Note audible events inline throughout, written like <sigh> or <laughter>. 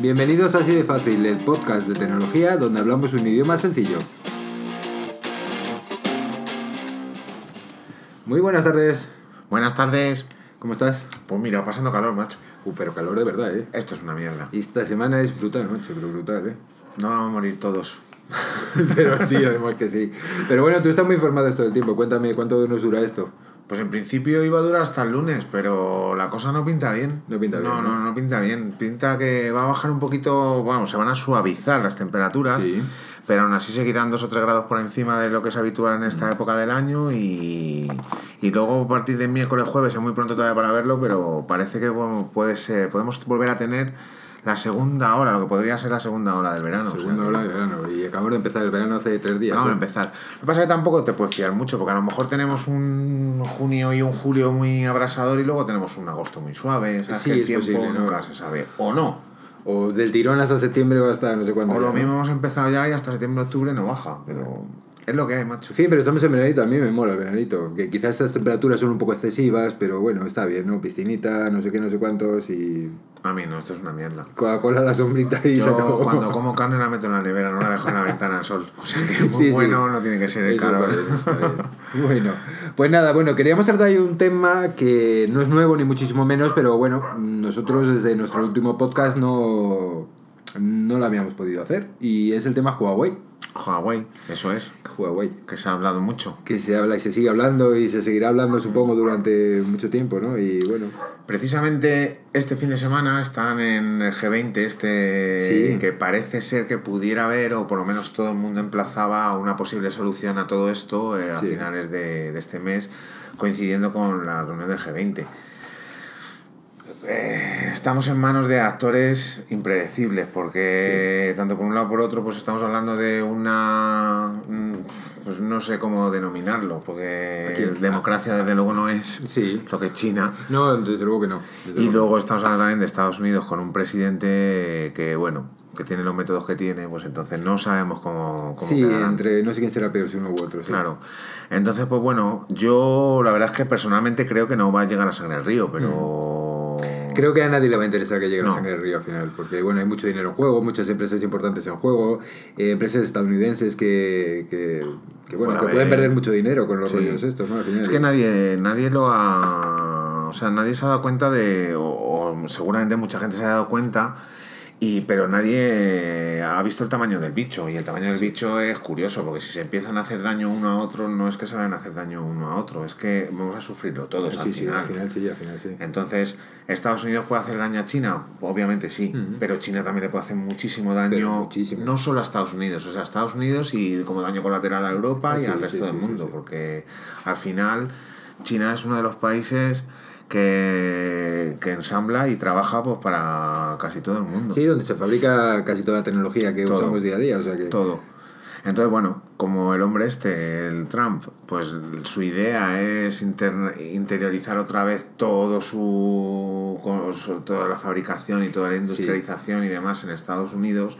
Bienvenidos a Así de Fácil, el podcast de tecnología donde hablamos un idioma sencillo. Muy buenas tardes, Buenas tardes. ¿cómo estás? Pues mira, pasando calor, macho. Uh, pero calor de verdad, ¿eh? Esto es una mierda. Y Esta semana es brutal, macho, pero brutal, ¿eh? No vamos a morir todos. <laughs> pero sí, además que sí. Pero bueno, tú estás muy informado esto del tiempo. Cuéntame, ¿cuánto nos dura esto? Pues en principio iba a durar hasta el lunes, pero la cosa no pinta bien. No pinta bien, No, ¿no? no, no pinta bien. Pinta que va a bajar un poquito, bueno, se van a suavizar las temperaturas, Sí. pero aún así seguirán dos o tres grados por encima de lo que es habitual en esta época del año y, y luego a partir de miércoles, jueves, es muy pronto todavía para verlo, pero parece que bueno, puede ser, podemos volver a tener la segunda hora, lo que podría ser la segunda hora del verano. o sea Segunda hora de verano. Y acabamos de empezar el verano hace tres días. Vamos a empezar. Lo que pasa es que tampoco te puedes fiar mucho, porque a lo mejor tenemos un junio y un julio muy abrasador y luego tenemos un agosto muy suave. ¿sabes? Sí, Que el es tiempo posible, ¿no? nunca se sabe. O no. O del tirón hasta septiembre o hasta no sé cuándo. O lo mismo hemos empezado ya y hasta septiembre, octubre no baja. Pero es lo que hay, macho. Sí, pero estamos en veranito, a mí me mola el veranito. Que quizás estas temperaturas son un poco excesivas, pero bueno, está bien, ¿no? Piscinita, no sé qué, no sé cuántos y A mí no, esto es una mierda. Coca-Cola la sombrita y se Yo acabó. cuando como carne la meto en la nevera, no la dejo en la ventana al sol. O sea que <laughs> muy Sí, sí. bueno no tiene que ser el calor. está bien, está bien. Bueno, pues nada, bueno, queríamos tratar hoy un tema que no es nuevo ni muchísimo menos, pero bueno, nosotros desde nuestro último podcast no, no lo habíamos podido hacer. Y es el tema Huawei. Huawei, eso es. Huawei. Que se ha hablado mucho. Que se habla y se sigue hablando y se seguirá hablando, supongo, durante mucho tiempo, ¿no? Y bueno, Precisamente este fin de semana están en el G20 este Sí. que parece ser que pudiera haber, o por lo menos todo el mundo emplazaba una posible solución a todo esto eh, a Sí. finales de, de este mes, coincidiendo con la reunión del G20. Eh, estamos en manos de actores impredecibles, porque tanto por un lado por otro, pues estamos hablando de una. mm, Pues no sé cómo denominarlo, porque Aquí- democracia desde luego no es sí. lo que es China. No, desde luego que no. desde Y luego. luego estamos hablando también de Estados Unidos con un presidente que, bueno, que tiene los métodos que tiene, pues entonces no sabemos cómo, cómo Sí, quedarán. entre no sé quién será peor, si uno u otro. sí. Claro. Entonces, pues bueno, yo la verdad es que personalmente creo que no va a llegar a sangre al río, pero... Creo que a nadie le va a interesar que llegue la No. sangre del río al final, porque bueno, hay mucho dinero en juego, muchas empresas importantes en juego, eh, empresas estadounidenses que, que, que, bueno, Puede que pueden perder mucho dinero con los Sí. rollos estos, ¿no? Al final. Es que nadie, nadie lo ha... O sea, nadie se ha dado cuenta de... O, o seguramente mucha gente se ha dado cuenta, y, pero nadie ha visto el tamaño del bicho. Y el tamaño del bicho es curioso, porque si se empiezan a hacer daño uno a otro, no es que se vayan a hacer daño uno a otro, es que vamos a sufrirlo todos sí, al sí, final. al final sí, al final sí. Entonces, ¿Estados Unidos puede hacer daño a China? Obviamente sí, pero China también le puede hacer muchísimo daño, muchísimo. no solo a Estados Unidos, o sea, a Estados Unidos y como daño colateral a Europa y Sí, al resto del mundo, porque al final China es uno de los países que, que ensambla y trabaja pues, para casi todo el mundo. Sí, donde se fabrica casi toda la tecnología que Todo. usamos día a día, o sea que... Todo. Entonces, bueno, como el hombre este, el Trump, pues su idea es inter- interiorizar otra vez todo su, con- su- toda la fabricación y toda la industrialización y demás en Estados Unidos,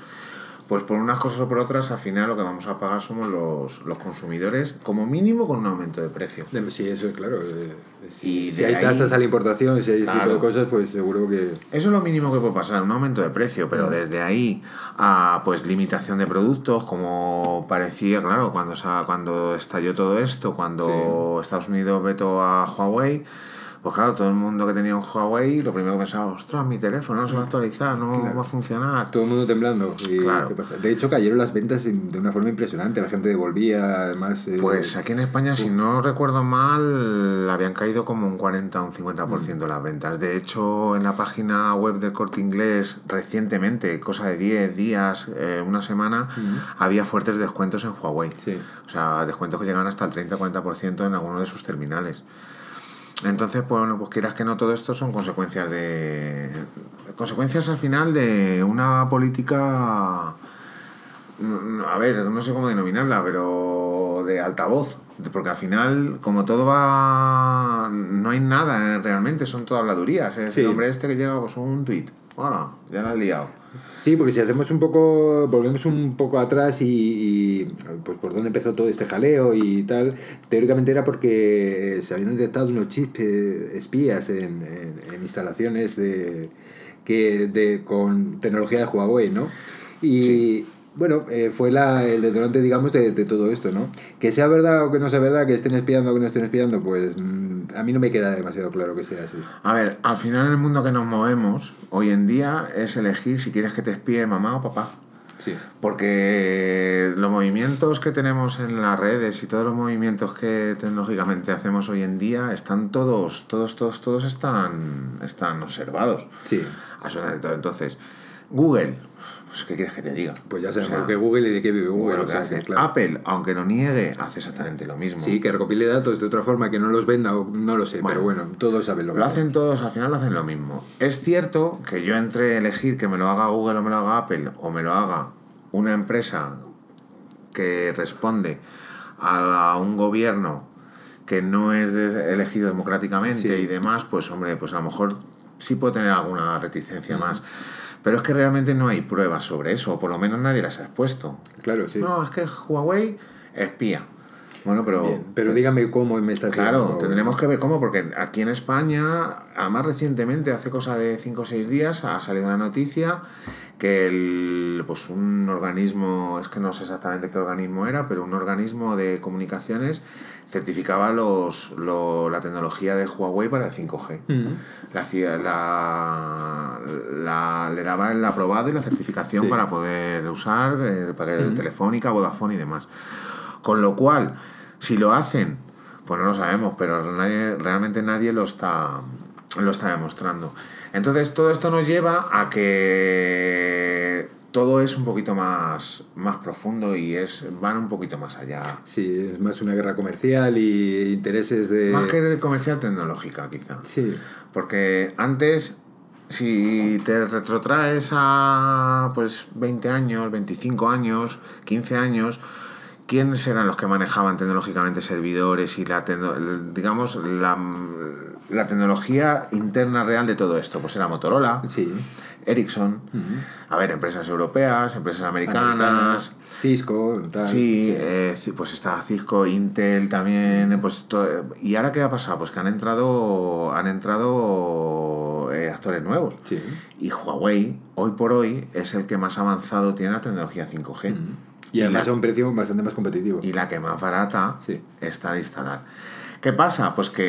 pues por unas cosas o por otras, al final lo que vamos a pagar somos los, los consumidores, como mínimo con un aumento de precio. Sí, eso es claro. eh, Si, Y si hay ahí- tasas a la importación, si hay ese tipo Claro. de cosas, pues seguro que... Eso es lo mínimo que puede pasar, un aumento de precio, pero desde ahí a pues limitación de productos, como parecía, claro, cuando, cuando estalló todo esto, cuando Estados Unidos vetó a Huawei, pues claro, todo el mundo que tenía un Huawei, lo primero que pensaba, ostras, mi teléfono no se va a actualizar, no Claro. va a funcionar. Todo el mundo temblando. Y Claro. ¿qué pasa? De hecho, cayeron las ventas de una forma impresionante. La gente devolvía, además... eh, Pues aquí en España, si no recuerdo mal, habían caído como un 40 o un 50% las ventas. De hecho, en la página web del Corte Inglés, recientemente, cosa de 10 días, eh, una semana, había fuertes descuentos en Huawei. Sí. O sea, descuentos que llegan hasta el 30-40% en algunos de sus terminales. Entonces, pues, bueno, pues quieras que no, todo esto son consecuencias de. Consecuencias al final de una política. mm, A ver, no sé cómo denominarla, pero de altavoz. Porque al final, como todo va. No hay nada eh, realmente, son todas habladurías. Es Sí. el hombre este que llega, pues un tuit. Bueno, ya lo has liado. Sí, porque si hacemos un poco, volvemos un poco atrás y, pues por dónde empezó todo este jaleo y tal, teóricamente era porque se habían detectado unos chips eh, espías en, en- en instalaciones de que de, con tecnología de Huawei, ¿no? Y bueno, eh, fue la, el detonante, digamos, de, de, todo esto, ¿no? Que sea verdad o que no sea verdad, que estén espiando o que no estén espiando, pues mm, a mí no me queda demasiado claro que sea así. A ver, al final en el mundo que nos movemos, hoy en día es elegir si quieres que te espíe mamá o papá. Sí. Porque los movimientos que tenemos en las redes y todos los movimientos que tecnológicamente hacemos hoy en día están todos, todos, todos, todos están, están observados. Sí. Entonces, Google, pues, ¿qué quieres que te diga? Pues ya sabemos O sea, que Google y de qué vive Google. Lo que hace. claro. Apple, aunque lo niegue, hace exactamente lo mismo. Sí, que recopile datos de otra forma, que no los venda o no lo sé, Bueno, pero bueno, todos saben lo que Lo hacen todos, al final lo hacen lo mismo. Es cierto que yo entre elegir que me lo haga Google o me lo haga Apple o me lo haga una empresa que responde a un gobierno que no es elegido democráticamente Sí. y demás, pues hombre, pues a lo mejor sí puedo tener alguna reticencia más. Pero es que realmente no hay pruebas sobre eso, o por lo menos nadie las ha expuesto. Claro, sí. No, es que Huawei espía. Bueno, pero... Bien, pero dígame cómo me estás Claro, tendremos que ver cómo, porque aquí en España, además recientemente, hace cosa de 5 o 6 días, ha salido una noticia que el, pues un organismo, es que no sé exactamente qué organismo era, pero un organismo de comunicaciones certificaba los, lo- la tecnología de Huawei para el 5G. Mm. La, la, la- le daba el aprobado y la certificación Sí. para poder usar eh, para que- Telefónica, Vodafone y demás. Con lo cual, si lo hacen, pues no lo sabemos, pero nadie, realmente nadie lo está, lo está demostrando. Entonces, todo esto nos lleva a que todo es un poquito más, más profundo y es van un poquito más allá. Sí, es más una guerra comercial y intereses de... Más que de comercial tecnológica, quizá. Sí, Porque antes, si te retrotraes a pues 20 años, 25 años, 15 años, ¿quiénes eran los que manejaban tecnológicamente servidores y la digamos la, la tecnología interna real de todo esto? Pues era Motorola, sí. Ericsson, a ver, empresas europeas, empresas americanas. Americanas, Cisco, tal. Sí, eh, pues está Cisco, Intel también, pues to- y ahora qué ha pasado, pues que han entrado, han entrado eh, actores nuevos. Sí. Y Huawei, hoy por hoy, es el que más avanzado tiene la tecnología 5G. Y además la, a un precio bastante más competitivo. y la que más barata Sí. está a instalar. ¿Qué pasa? Pues que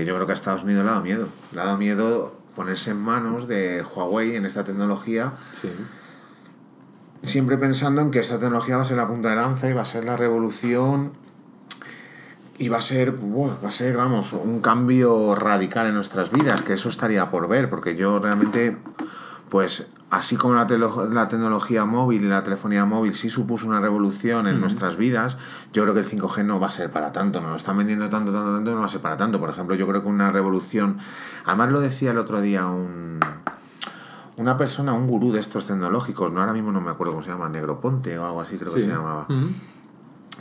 eh, yo creo que a Estados Unidos le ha dado miedo. Le ha dado miedo ponerse en manos de Huawei en esta tecnología Sí. siempre pensando en que esta tecnología va a ser la punta de lanza y va a ser la revolución y va a ser, buah, va a ser, vamos, un cambio radical en nuestras vidas, que eso estaría por ver, porque yo realmente, pues, así como la, tecnología móvil y la telefonía móvil sí supuso una revolución en nuestras vidas, yo creo que el 5G no va a ser para tanto, no lo están vendiendo tanto, tanto, tanto, no va a ser para tanto. Por ejemplo, yo creo que una revolución, además lo decía el otro día un una persona, un gurú de estos tecnológicos, no ahora mismo no me acuerdo cómo se llama, Negroponte o algo así creo que se llamaba,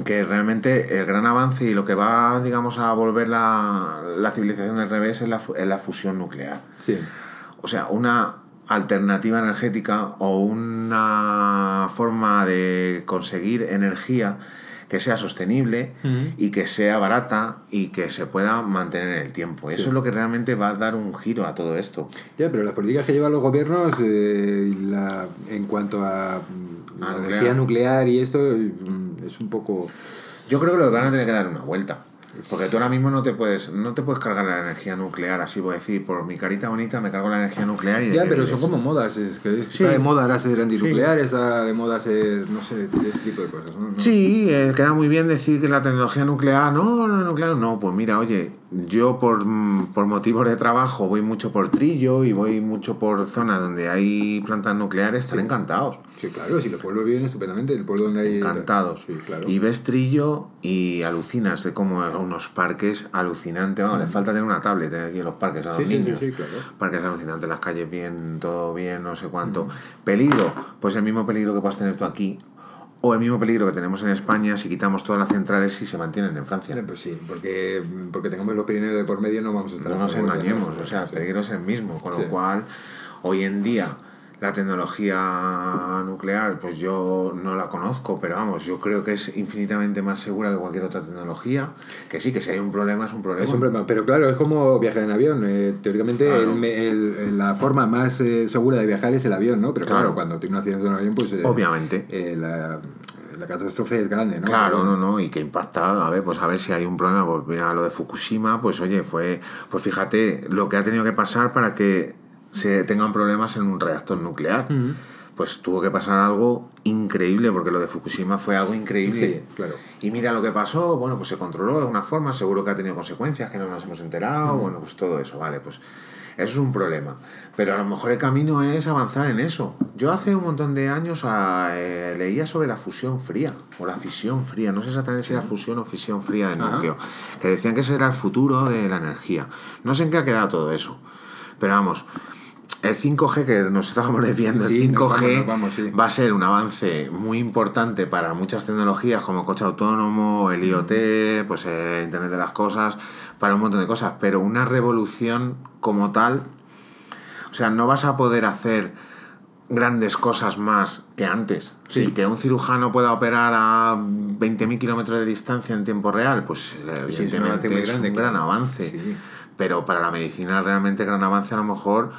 que realmente el gran avance y lo que va, digamos, a volver la, la civilización del revés es la, es la fusión nuclear. Sí. O sea, una alternativa energética o una forma de conseguir energía que sea sostenible y que sea barata y que se pueda mantener en el tiempo. Eso es lo que realmente va a dar un giro a todo esto. Ya, pero las políticas que llevan los gobiernos eh, la, en cuanto a mm, la nuclear. energía nuclear y esto mm, es un poco... Yo creo que lo van a tener que dar una vuelta. Porque tú ahora mismo no te puedes no te puedes cargar la energía nuclear, así voy a decir, por mi carita bonita me cargo la energía nuclear y de Ya, pero son como modas. Es que es- Sí. está de moda ahora ser antinuclear, está de moda ser, no sé, ese tipo de cosas. ¿no? No. Sí, eh, queda muy bien decir que la tecnología nuclear, no, no, nuclear, no, pues mira, oye, yo por, mm, por motivos de trabajo voy mucho por Trillo y voy mucho por zonas donde hay plantas nucleares, están encantados. Sí, claro, si los pueblos viven estupendamente, el pueblo donde hay... Encantados. Sí, claro. Y ves Trillo y alucinas de cómo unos parques alucinantes. Vamos, les falta tener una tablet aquí en los parques a los Sí, sí, sí, niños. sí, claro. Parques alucinantes, las calles bien, todo bien, no sé cuánto. Peligro, pues el mismo peligro que puedas tener tú aquí. O el mismo peligro que tenemos en España si quitamos todas las centrales y se mantienen en Francia. Pues sí, porque, porque tengamos los Pirineos de por medio no vamos a estar... No nos engañemos, o sea, el peligro es el mismo. Con Sí. lo cual, hoy en día, La tecnología nuclear, pues yo no la conozco, pero vamos, yo creo que es infinitamente más segura que cualquier otra tecnología. Que sí, que si hay un problema es un problema. Es un problema, pero claro, es como viajar en avión. eh, teóricamente, Claro. el- el- la forma más eh, segura de viajar es el avión, ¿no? Pero claro, Claro. cuando tiene un accidente en un avión, pues. eh, Obviamente. eh, la, la catástrofe es grande, ¿no? Claro, no, no, y que impacta, a ver, pues a ver si hay un problema, pues mira lo de Fukushima, pues oye, fue, pues fíjate lo que ha tenido que pasar para que se tengan problemas en un reactor nuclear. Pues tuvo que pasar algo increíble, porque lo de Fukushima fue algo increíble. Sí, claro. Y mira lo que pasó, bueno, pues se controló de alguna forma, seguro que ha tenido consecuencias que no nos hemos enterado, bueno, pues todo eso, vale, pues eso es un problema. Pero a lo mejor el camino es avanzar en eso. Yo hace un montón de años ah, eh, leía sobre la fusión fría, o la fisión fría, no sé exactamente si era fusión o fisión fría del Ajá. núcleo, que decían que ese era el futuro de la energía. No sé en qué ha quedado todo eso, pero vamos. El 5G que nos estábamos desviando, Sí, el nos 5G vamos, nos vamos, sí. va a ser un avance muy importante para muchas tecnologías como el coche autónomo, el IoT, pues eh, Internet de las cosas, para un montón de cosas, pero una revolución como tal, o sea, no vas a poder hacer grandes cosas más que antes. Sí. Sí, que un cirujano pueda operar a 20.000 kilómetros de distancia en tiempo real, pues es un evidentemente es grande, un claro. gran avance. Pero para la medicina realmente gran avance a lo mejor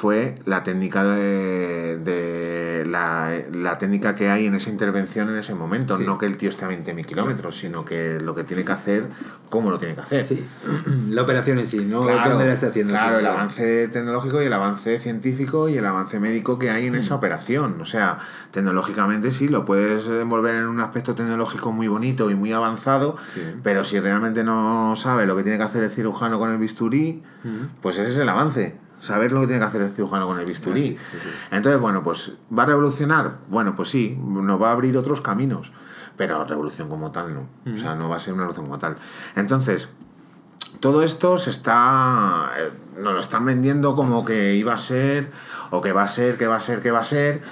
fue la técnica de, de la, la técnica que hay en esa intervención en ese momento. Sí. No que el tío esté a 20.000 kilómetros, sino que lo que tiene que hacer, cómo lo tiene que hacer. Sí, <clears throat> la operación en sí, no Claro, la está haciendo. claro, el avance tecnológico y el avance científico y el avance médico que hay en Mm. esa operación. O sea, tecnológicamente sí, lo puedes envolver en un aspecto tecnológico muy bonito y muy avanzado, Sí. pero si realmente no sabe lo que tiene que hacer el cirujano con el bisturí, pues ese es el avance. Saber lo que tiene que hacer el cirujano con el bisturí. Ah, sí, sí, sí. Entonces, bueno, pues ¿va a revolucionar? Bueno, pues sí, nos va a abrir otros caminos, pero revolución como tal no. O sea, no va a ser una revolución como tal. Entonces, todo esto se está. eh, nos lo están vendiendo como que iba a ser, o que va a ser, que va a ser, que va a ser,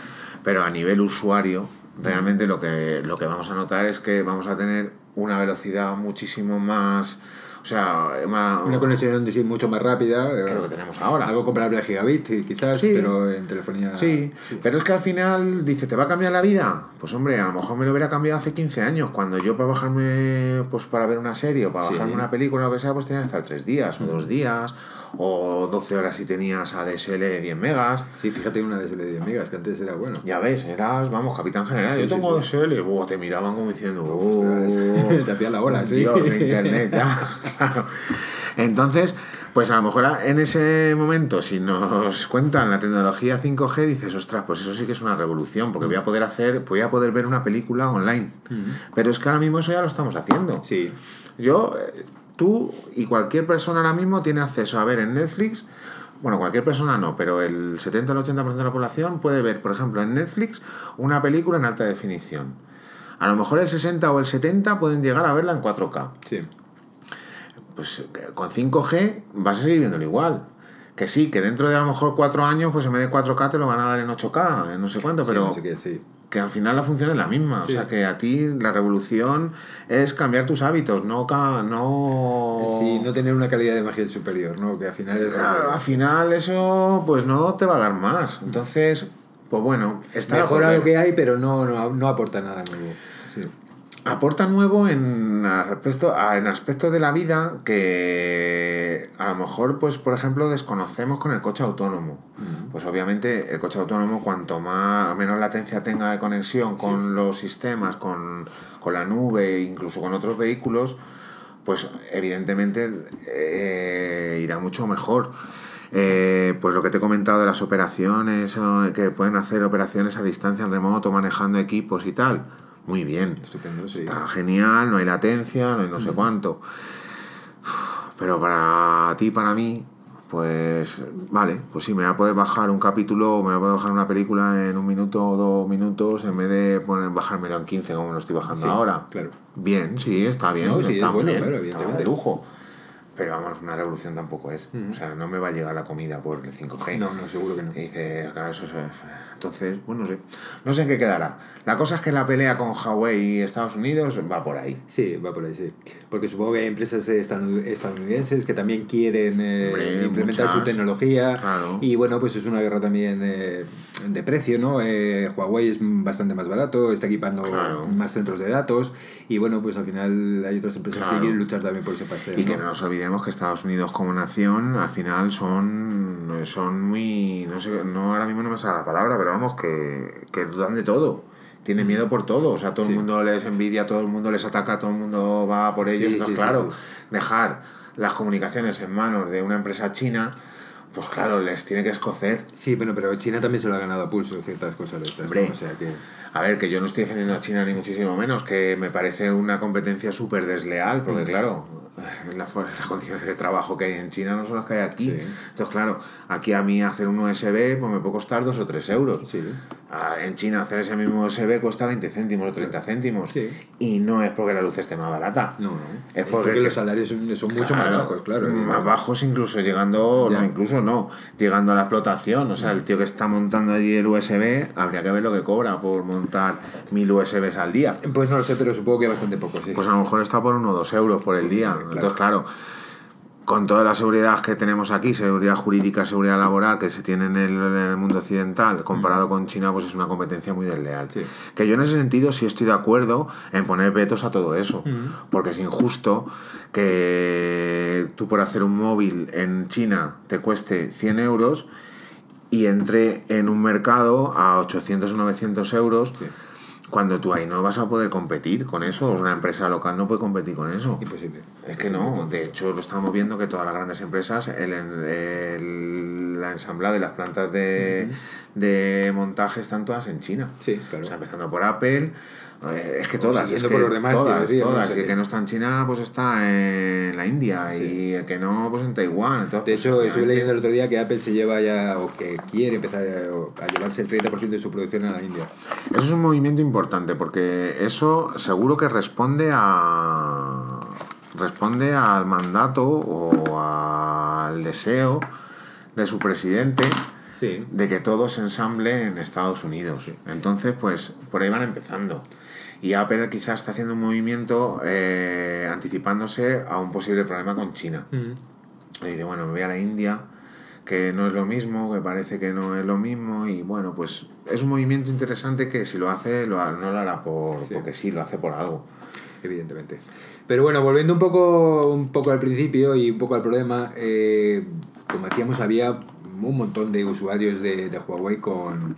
pero a nivel usuario, realmente lo que, lo que vamos a notar es que vamos a tener una velocidad muchísimo más. O sea, Una conexión sí mucho más rápida. que eh, lo que tenemos ahora. Algo comparable a gigabit, sí, quizás, Sí. pero en telefonía. Sí, pero es que al final dice, ¿te va a cambiar la vida? Pues hombre, a lo mejor me lo hubiera cambiado hace 15 años, cuando yo para bajarme, pues para ver una serie o para Sí. bajarme una película o lo que sea, pues tenía que estar 3 días o 2 días o 12 horas si tenías ADSL de 10 megas. Sí, fíjate una de 10 megas, que antes era bueno. Ya ves, eras, vamos, capitán general. Sí, yo tengo sí. ADSL, Buah, te miraban como diciendo, Ostras, "Oh, <laughs> te hacía la bola, sí. Dios, de internet, ya. <laughs> Claro. Entonces, pues a lo mejor en ese momento, si nos cuentan la tecnología 5G, dices, ostras, pues eso sí que es una revolución, porque voy a poder hacer, voy a poder ver una película online. Pero es que ahora mismo eso ya lo estamos haciendo. Sí, Yo, eh, tú y cualquier persona ahora mismo tiene acceso a ver en Netflix. Bueno, cualquier persona no, pero el 70 o el 80% de la población puede ver, por ejemplo, en Netflix una película en alta definición. A lo mejor el 60 o el 70 pueden llegar a verla en 4K. sí. Pues con 5G vas a seguir viéndolo igual. Que sí, que dentro de a lo mejor 4 años, pues en vez de 4K te lo van a dar en 8K, en no sé cuánto, Sí, pero no sé qué, sí. Que al final la función es la misma. Sí. O sea, que a ti la revolución es cambiar tus hábitos, no... ca- no... Sí, no tener una calidad de imagen superior, ¿no? Que al final es. Claro, al final eso pues no te va a dar más. Entonces, pues bueno, está Mejora lo que hay, pero no, no, no aporta nada nuevo. Sí. Aporta nuevo en aspecto, en aspectos de la vida que a lo mejor, pues por ejemplo, desconocemos con el coche autónomo. Pues obviamente el coche autónomo, cuanto más menos latencia tenga de conexión con los sistemas, con, con la nube, incluso con otros vehículos, pues evidentemente eh, irá mucho mejor. Eh, pues lo que te he comentado de las operaciones, eh, que pueden hacer operaciones a distancia en remoto, manejando equipos y tal. Muy bien. Estupendo, sí. Está genial, no hay latencia, no hay no sé cuánto. Pero para ti, para mí, pues vale, pues sí, me voy a poder bajar un capítulo, me voy a poder bajar una película en un minuto o dos minutos en vez de poner, bajármelo en 15 como lo estoy bajando Sí, ahora. claro. Bien, sí, está bien. No, sí, está es bueno, bien, claro, evidentemente. de lujo. Pero vamos, una revolución tampoco es. O sea, no me va a llegar la comida por el 5G. No, no, seguro que no. Y dice, claro, eso es... Entonces, bueno, no sé. No sé en qué quedará. La cosa es que la pelea con Huawei y Estados Unidos va por ahí. Sí, va por ahí, sí. Porque supongo que hay empresas estadounidenses que también quieren eh, implementar su tecnología. Claro. Y bueno, pues es una guerra también eh, de precio, ¿no? Eh, Huawei es bastante más barato, está equipando más centros de datos. Y bueno, pues al final hay otras empresas que quieren luchar también por ese pastel. Y que no nos olvidemos que Estados Unidos como nación, al final son, son muy. No sé, no ahora mismo no me sale la palabra, pero vamos, que, que dudan de todo. Tienen miedo por todo. O sea, todo el mundo les envidia, todo el mundo les ataca, todo el mundo va por ellos. Entonces, claro, dejar las comunicaciones en manos de una empresa china. Pues claro, les tiene que escocer. Sí, bueno, pero China también se lo ha ganado a pulso ciertas cosas de estas. O sea que... A ver, que yo no estoy defendiendo a China ni muchísimo menos, que me parece una competencia súper desleal, porque claro, las, <laughs> las, condiciones de trabajo que hay en China no son las que hay aquí. Entonces, claro, aquí a mí hacer un USB pues me puede costar 2 o 3 euros. Ah, en China hacer ese mismo USB cuesta 20 céntimos o 30 céntimos. Y no es porque la luz esté más barata. No, no. Es porque, los salarios son, mucho más bajos, claro. Más bajos incluso llegando, no, incluso no, llegando a la explotación. O sea, el tío que está montando allí el USB, habría que ver lo que cobra por montar mil USBs al día. Pues no lo sé, pero supongo que bastante poco, sí. Pues a lo mejor está por 1 o 2 euros por el día. Entonces, claro, con toda la seguridad que tenemos aquí, seguridad jurídica, seguridad laboral que se tiene en el, mundo occidental, comparado con China, pues es una competencia muy desleal. Que yo en ese sentido sí estoy de acuerdo en poner vetos a todo eso, porque es injusto que tú por hacer un móvil en China te cueste 100 euros y entre en un mercado a 800 o 900 euros cuando tú ahí no vas a poder competir con eso, una empresa local no puede competir con eso. Imposible. Es que no, de hecho lo estamos viendo que todas las grandes empresas, el, el, la ensamblada de las plantas de, de montaje están todas en China. Sí, claro. O sea, empezando por Apple, es que todas, es que por los demás, todas, todas. el que no está en China, pues está en la India y el que no, pues en Taiwán. Entonces, de pues, hecho, estuve leyendo el otro día que Apple se lleva ya, o que quiere empezar a, llevarse el 30% de su producción a la India. Eso es un movimiento importante porque eso seguro que responde a responde al mandato o al deseo de su presidente de que todo se ensamble en Estados Unidos. Entonces, pues por ahí van empezando. Y Apple quizás está haciendo un movimiento eh, anticipándose a un posible problema con China. Y dice, bueno, me voy a la India, que no es lo mismo, que parece que no es lo mismo. Y bueno, pues es un movimiento interesante que si lo hace, lo, no lo hará por, porque sí, lo hace por algo. Evidentemente. Pero bueno, volviendo un poco, un poco al principio y un poco al problema, eh, como decíamos, había un montón de usuarios de, de Huawei con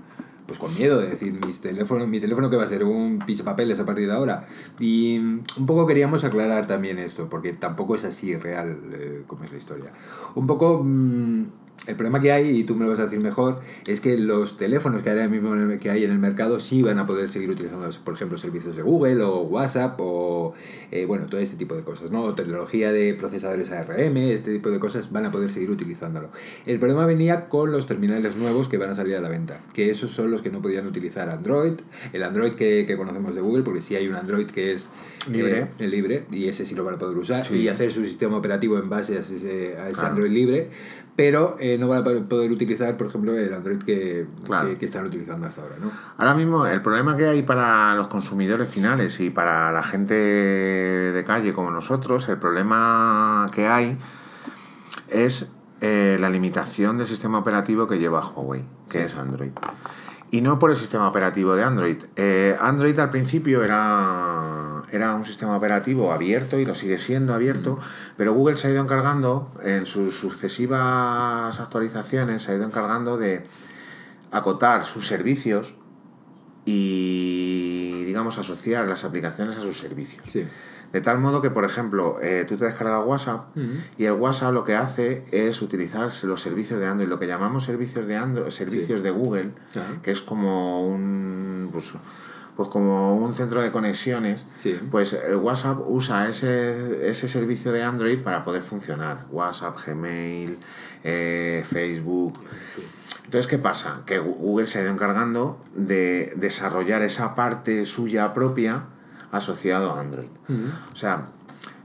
pues con miedo de decir, mis teléfonos, mi teléfono que va a ser un piso papeles a partir de ahora. Y un poco queríamos aclarar también esto, porque tampoco es así real eh, como es la historia. Un poco... Mm, el problema que hay, y tú me lo vas a decir mejor, es que los teléfonos que, ahora mismo que hay en el mercado sí van a poder seguir utilizando, por ejemplo, servicios de Google o WhatsApp o, eh, bueno, todo este tipo de cosas, ¿no? tecnología de procesadores ARM, este tipo de cosas van a poder seguir utilizándolo. El problema venía con los terminales nuevos que van a salir a la venta, que esos son los que no podían utilizar Android, el Android que, que conocemos de Google, porque sí hay un Android que es libre, eh, libre y ese sí lo van a poder usar, y hacer su sistema operativo en base a ese, a ese Android libre, pero eh, no van a poder utilizar, por ejemplo, el Android que, que, están utilizando hasta ahora. ¿no? Ahora mismo, el problema que hay para los consumidores finales y para la gente de calle como nosotros, el problema que hay es eh, la limitación del sistema operativo que lleva Huawei, que es Android. Y no por el sistema operativo de Android. Eh, Android al principio era era un sistema operativo abierto y lo sigue siendo abierto, pero Google se ha ido encargando, en sus sucesivas actualizaciones, se ha ido encargando de acotar sus servicios y, digamos, asociar las aplicaciones a sus servicios. De tal modo que, por ejemplo, eh, tú te descargas WhatsApp y el WhatsApp lo que hace es utilizar los servicios de Android, lo que llamamos servicios de Android, servicios de Google, que es como un... Pues, pues como un centro de conexiones, pues WhatsApp usa ese, ese servicio de Android para poder funcionar. WhatsApp, Gmail, eh, Facebook. Entonces, ¿qué pasa? Que Google se ha ido encargando de desarrollar esa parte suya propia asociado a Android. O sea,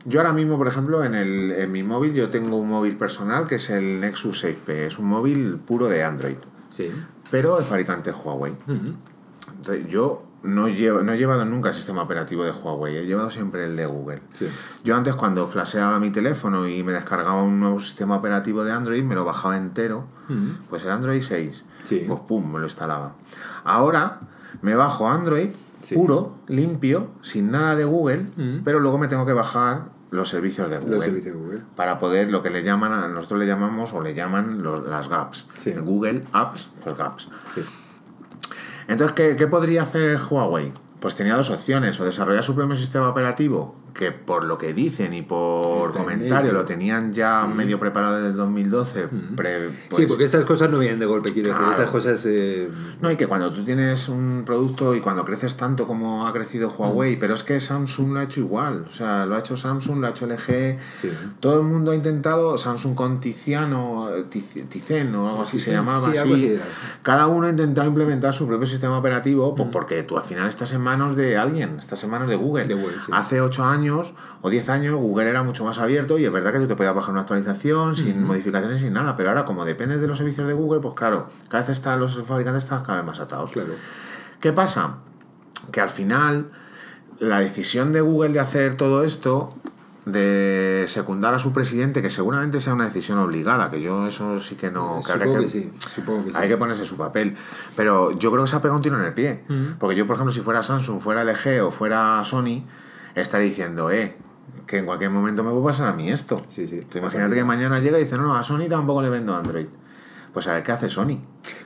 Yo ahora mismo, por ejemplo, en, el, en mi móvil, yo tengo un móvil personal que es el Nexus 6P. Es un móvil puro de Android. Sí. Pero el fabricante es Huawei. Entonces, yo no, llevo, no he llevado nunca el sistema operativo de Huawei, he llevado siempre el de Google. Sí. Yo antes cuando flasheaba mi teléfono y me descargaba un nuevo sistema operativo de Android, me lo bajaba entero, pues el Android 6, Sí. pues pum, me lo instalaba. Ahora me bajo Android Sí. puro, limpio, sin nada de Google, pero luego me tengo que bajar los servicios de Google. Los servicios de Google. Para poder, lo que le llaman, a nosotros le llamamos o le llaman los- las gaps. Google Apps, pues gaps. Entonces, ¿qué, qué podría hacer Huawei? Pues tenía dos opciones, o desarrollar su propio sistema operativo, que por lo que dicen y por Está en comentario ello. lo tenían ya Sí. medio preparado desde el 2012. pre- sí, pues- porque estas cosas no vienen de golpe, quiero Claro. decir. Estas cosas. eh, No, y que cuando tú tienes un producto y cuando creces tanto como ha crecido Mm. Huawei, pero es que Samsung lo ha hecho igual. O sea, lo ha hecho Samsung, lo ha hecho LG. Sí. Todo el mundo ha intentado, Samsung con Tiziano, Tiz- Tizen o algo así se llamaba. sí, así. Cada uno ha intentado implementar su propio sistema operativo, Mm. pues porque tú al final estás en manos de alguien, estás en manos de Google. De Google, sí. Hace 8 años o 10 años Google era mucho más abierto y es verdad que tú te podías bajar una actualización sin modificaciones, sin nada, pero ahora como dependes de los servicios de Google, pues claro, cada vez están los fabricantes están cada vez más atados. Claro. ¿Qué pasa? Que al final la decisión de Google de hacer todo esto, de secundar a su presidente, que seguramente sea una decisión obligada, que yo eso sí que no... que Supongo que sí. Supongo que sí. hay que ponerse su papel. Pero yo creo que se ha pegado un tiro en el pie. Porque yo, por ejemplo, si fuera Samsung, fuera LG o fuera Sony, estaría diciendo, eh, que en cualquier momento me puede pasar a mí esto. Sí, sí. Tú imagínate que mañana llega y dice, no, no, a Sony tampoco le vendo Android. Pues a ver qué hace Sony.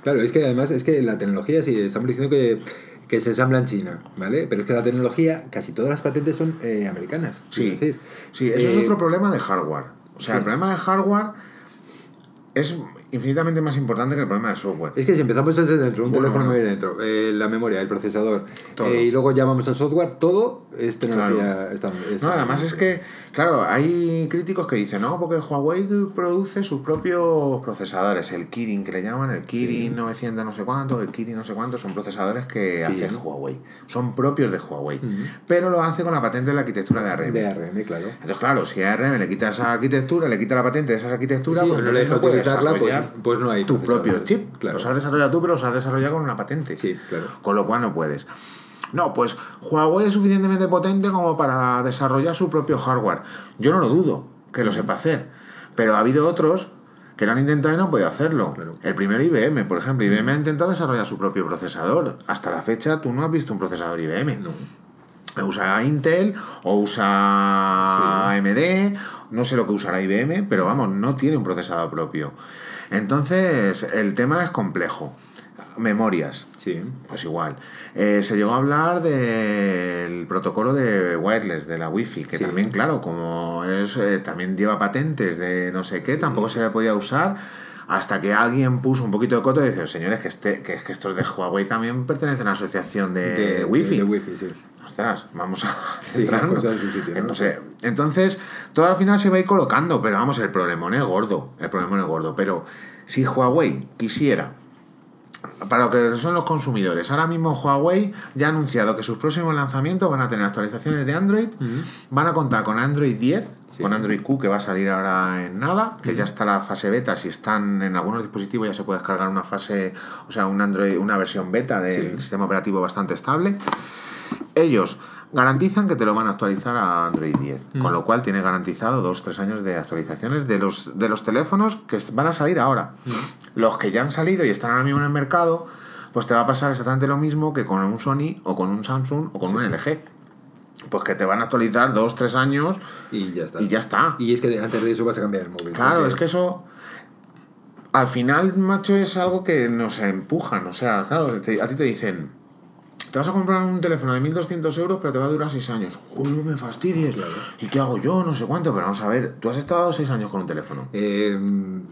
Claro, es que además es que la tecnología, sí, estamos diciendo que, que se ensambla en China, ¿vale? Pero es que la tecnología, casi todas las patentes son eh, americanas. Sí, decir, sí, eso es eh, otro problema de hardware. O sea, sí. el problema de hardware es infinitamente más importante que el problema de software. Es que si empezamos desde dentro, un Bueno, teléfono bueno. dentro, eh, la memoria, el procesador, eh, y luego ya vamos al software, todo es tecnología esta- No, además es que, claro, hay críticos que dicen, no, porque Huawei produce sus propios procesadores, el Kirin, que le llaman el Kirin 900 no sé cuánto, el Kirin no sé cuánto, son procesadores que Sí. hace Huawei, son propios de Huawei, pero lo hace con la patente de la arquitectura de ARM. De ARM, claro. Entonces, claro, si a ARM le quita esa arquitectura, le quita la patente de esa arquitectura, Sí, pues no le deja utilizarla, pues, desarrollar pues no hay tu propio chip. Claro. Los has desarrollado tú, pero los has desarrollado con una patente. Sí, claro. Con lo cual no puedes. No, pues Huawei es suficientemente potente como para desarrollar su propio hardware. Yo no lo dudo que lo sepa hacer. Pero ha habido otros que lo han intentado y no han podido hacerlo. Claro. El primero IBM, por ejemplo. IBM ha intentado desarrollar su propio procesador. Hasta la fecha tú no has visto un procesador IBM. No. Usa Intel o usa AMD, no sé lo que usará IBM, pero vamos, no tiene un procesador propio. Entonces, el tema es complejo. Memorias, Sí. pues igual. Eh, se llegó a hablar del protocolo de wireless, de la Wi-Fi, que Sí. también, claro, como es, eh, también lleva patentes de no sé qué, tampoco se le podía usar. Hasta que alguien puso un poquito de coto y dice, señores, que, este, que, es que estos de Huawei también pertenecen a la asociación de, Wi-Fi. De, Wi-Fi, sí. Ostras, vamos a Sí, <laughs> centrarnos. en su sitio, Eh, ¿no? no sé. Entonces, todo al final se va a ir colocando, pero vamos, el problemón es gordo. El problemón es gordo. Pero si Huawei quisiera, para lo que son los consumidores, ahora mismo Huawei ya ha anunciado que sus próximos lanzamientos van a tener actualizaciones de Android, van a contar con Android 10, Sí. con Android Q que va a salir ahora en nada, que ya está la fase beta, si están en algunos dispositivos ya se puede descargar una fase, o sea, un Android, una versión beta del Sí. sistema operativo bastante estable. Ellos garantizan que te lo van a actualizar a Android 10, con lo cual tiene garantizado 2-3 años de actualizaciones de los, de los teléfonos que van a salir ahora. Los que ya han salido y están ahora mismo en el mercado, pues te va a pasar exactamente lo mismo que con un Sony o con un Samsung o con un LG. Pues que te van a actualizar 2-3 años Y ya está. y ya está. Y es que antes de eso vas a cambiar el móvil. Claro, porque- es que eso. Al final, macho, es algo que nos empujan. O sea, claro, te- a ti te dicen. Te vas a comprar un teléfono de 1200 euros, pero te va a durar 6 años. Uy, no me fastidies. ¿Y qué hago yo? No sé cuánto. Pero vamos a ver, tú has estado 6 años con un teléfono. Eh,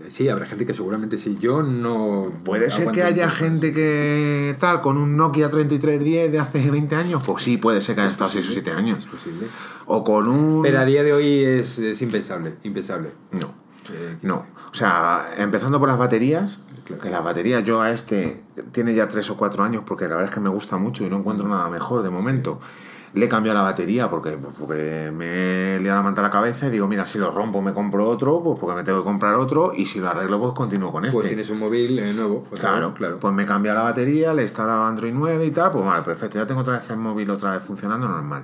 sí, habrá gente que seguramente sí. Yo no. Puede ser que haya gente que tal, con un Nokia 3310 de hace 20 años. Pues sí, puede ser que haya estado 6 o 7 años. Es posible. O con un. Pero a día de hoy es, es impensable. Impensable. No. Eh, No, o sea, empezando por las baterías, Claro. que las baterías yo a este tiene ya tres o cuatro años porque la verdad es que me gusta mucho y no encuentro nada mejor de momento. le cambio la batería porque, pues, porque me le la manta a la cabeza y digo, mira, si lo rompo me compro otro, pues porque me tengo que comprar otro y si lo arreglo pues continúo con este. Pues tienes un móvil eh, nuevo. otra Claro, claro. Pues me cambia la batería, le he instalado Android 9 y tal, pues vale, perfecto, ya tengo otra vez el móvil otra vez funcionando normal.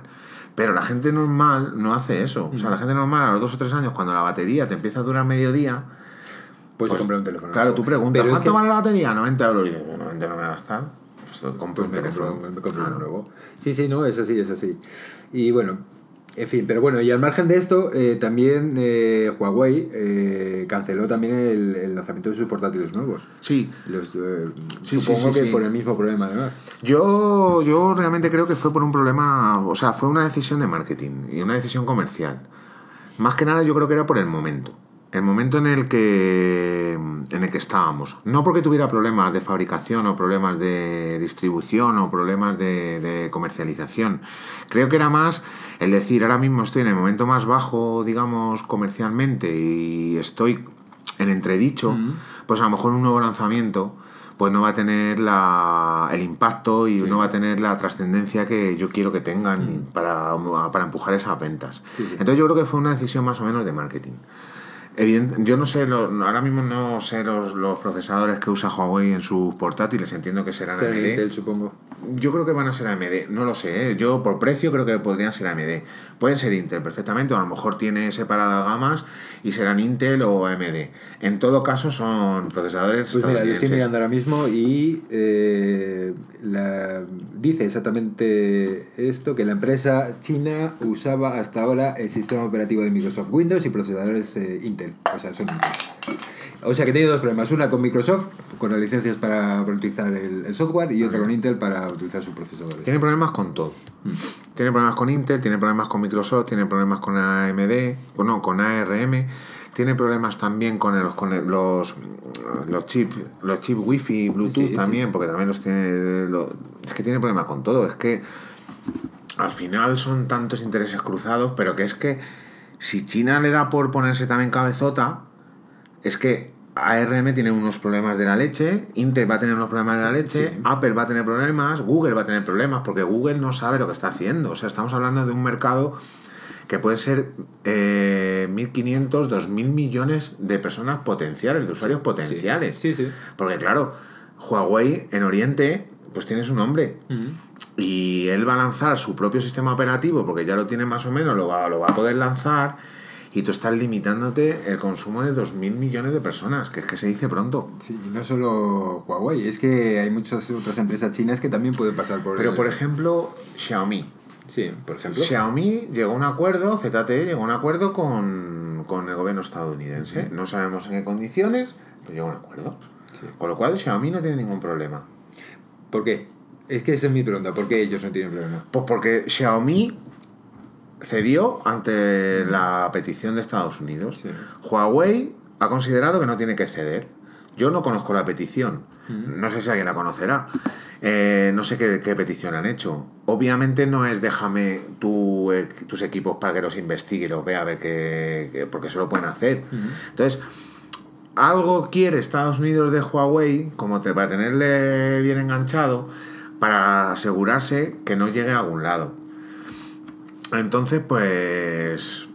Pero la gente normal no hace eso. O sea, la gente normal a los dos o tres años, cuando la batería te empieza a durar medio día, Puedes comprar un teléfono. claro, tú preguntas, es ¿cuánto que- vale la batería? 90 euros. Y dices, 90 no me va a gastar. Pues compro Pues un me compro, teléfono. me compro uno Claro. nuevo. Sí, sí, no, es así, es así. Y bueno, en fin, pero bueno, y al margen de esto, eh, también eh, Huawei eh, canceló también el, el lanzamiento de sus portátiles nuevos. Sí, Los, Sí, sí, supongo sí, que sí. por el mismo problema, además. Yo, yo realmente creo que fue por un problema, o sea, fue una decisión de marketing y una decisión comercial. Más que nada yo creo que era por el momento. El momento en el que en el que estábamos. No porque tuviera problemas de fabricación o problemas de distribución o problemas de, de comercialización. Creo que era más el decir, ahora mismo estoy en el momento más bajo, digamos, comercialmente y estoy en entredicho, pues a lo mejor un nuevo lanzamiento pues no va a tener la, el impacto y no va a tener la trascendencia que yo quiero que tengan para, para empujar esas ventas. Sí, sí. Entonces yo creo que fue una decisión más o menos de marketing. Yo no sé, lo- ahora mismo no sé los, los procesadores que usa Huawei en sus portátiles, entiendo que serán Será AMD. Intel, supongo. Yo creo que van a ser AMD, no lo sé, ¿eh? yo por precio creo que podrían ser AMD. Pueden ser Intel perfectamente, o a lo mejor tiene separadas gamas y serán Intel o AMD. En todo caso son procesadores Pues mira, lo estoy mirando ahora mismo y eh, la- dice exactamente esto, que la empresa china usaba hasta ahora el sistema operativo de Microsoft Windows y procesadores eh, Intel. O sea, son Intel. O sea que tiene dos problemas. Una con Microsoft, con las licencias para, para utilizar el, el software, y otra con Intel para utilizar sus procesadores. Tiene problemas con todo. Tiene problemas con Intel, tiene problemas con Microsoft, tiene problemas con AMD, o no, con ARM. Tiene problemas también con los con los los chips, los chips Wi-Fi, Bluetooth Sí, sí. también, porque también los tiene es que tiene problemas con todo, es que al final son tantos intereses cruzados, pero que es que si China le da por ponerse también cabezota, es que ARM tiene unos problemas de la leche, Intel va a tener unos problemas de la leche, Sí. Apple va a tener problemas, Google va a tener problemas, porque Google no sabe lo que está haciendo. O sea, estamos hablando de un mercado que puede ser eh, 1.500, 2.000 millones de personas potenciales, de usuarios potenciales. Sí, sí. Porque claro, Huawei en Oriente, pues tiene su nombre. Y él va a lanzar su propio sistema operativo, porque ya lo tiene más o menos, lo va, lo va a poder lanzar. Y tú estás limitándote el consumo de 2.000 millones de personas, que es que se dice pronto. Sí, y no solo Huawei, es que hay muchas otras empresas chinas que también pueden pasar por Pero el- por ejemplo, Xiaomi. Sí, por ejemplo. Xiaomi llegó a un acuerdo, ZTE llegó a un acuerdo con, con el gobierno estadounidense. No sabemos en qué condiciones, pero llegó a un acuerdo. Sí. Con lo cual Xiaomi no tiene ningún problema. ¿Por qué? Es que esa es mi pregunta. ¿Por qué ellos no tienen problema? Pues porque Xiaomi cedió ante la petición de Estados Unidos. Sí. Huawei ha considerado que no tiene que ceder. Yo no conozco la petición. No sé si alguien la conocerá. Eh, no sé qué, qué petición han hecho. Obviamente no es déjame tu, eh, tus equipos para que los investigue y los vea a ver qué, porque eso lo pueden hacer. Entonces, algo quiere Estados Unidos de Huawei, como te, para tenerle bien enganchado, para asegurarse que no llegue a algún lado. Entonces, pues.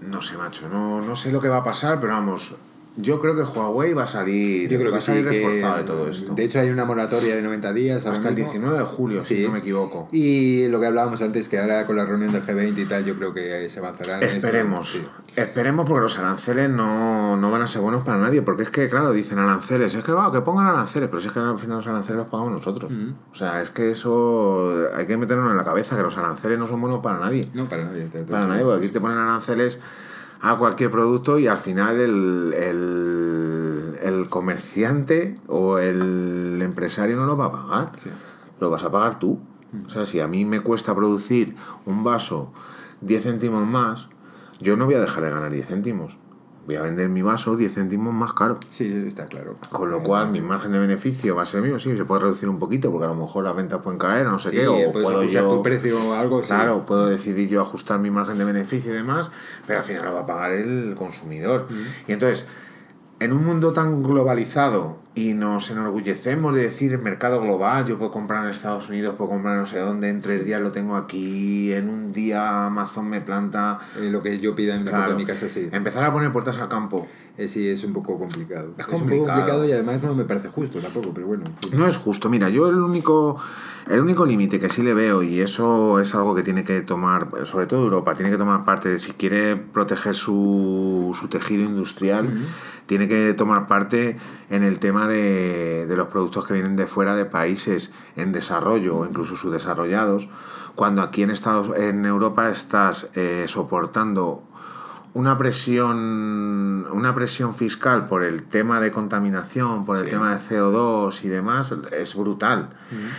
No sé, macho, no, no sé lo que va a pasar, pero vamos. Yo creo que Huawei va a salir, Yo creo va que a salir sí. que- reforzado de todo esto. De hecho, hay una moratoria de 90 días. Hasta el mismo. 19 de julio, si no me equivoco. Y lo que hablábamos antes, que ahora con la reunión del G20 y tal, yo creo que se avanzará en esto. Esperemos. Sí. Esperemos porque los aranceles no, no van a ser buenos para nadie. Porque es que, claro, dicen aranceles. Es que va, que pongan aranceles. Pero si es que al final los aranceles los pagamos nosotros. O sea, es que eso hay que meternos en la cabeza. Que los aranceles no son buenos para nadie. No, para nadie. te- te- Para nadie, porque aquí te ponen aranceles a cualquier producto y al final el, el, el comerciante o el empresario no lo va a pagar. Sí. Lo vas a pagar tú. O sea, si a mí me cuesta producir un vaso 10 céntimos más, yo no voy a dejar de ganar 10 céntimos. Voy a vender mi vaso 10 céntimos más caro. Sí, está claro. Con lo cual, mi margen de beneficio va a ser mío. Sí, se puede reducir un poquito porque a lo mejor las ventas pueden caer, no sé Sí, qué. O puedo ajustar yo. tu precio o algo. sí. Claro, puedo decidir yo ajustar mi margen de beneficio y demás, pero al final lo va a pagar el consumidor. Y entonces, en un mundo tan globalizado y nos enorgullecemos de decir mercado global, yo puedo comprar en Estados Unidos, puedo comprar no sé dónde, en tres días lo tengo aquí, en un día Amazon me planta... Eh, lo que yo pida en la Claro. de mi casa, sí. Empezar a poner puertas al campo. Eh, sí, es un poco complicado. Es un poco complicado. y además no me parece justo tampoco, pero bueno. No es justo. Mira, yo el único, el único límite que sí le veo, y eso es algo que tiene que tomar, sobre todo Europa, tiene que tomar parte de si quiere proteger su, su tejido industrial, tiene que tomar parte en el tema de, de los productos que vienen de fuera de países en desarrollo o incluso subdesarrollados, cuando aquí en Estados en Europa estás eh, soportando una presión una presión fiscal por el tema de contaminación, por el Sí. tema de CO2 y demás, es brutal.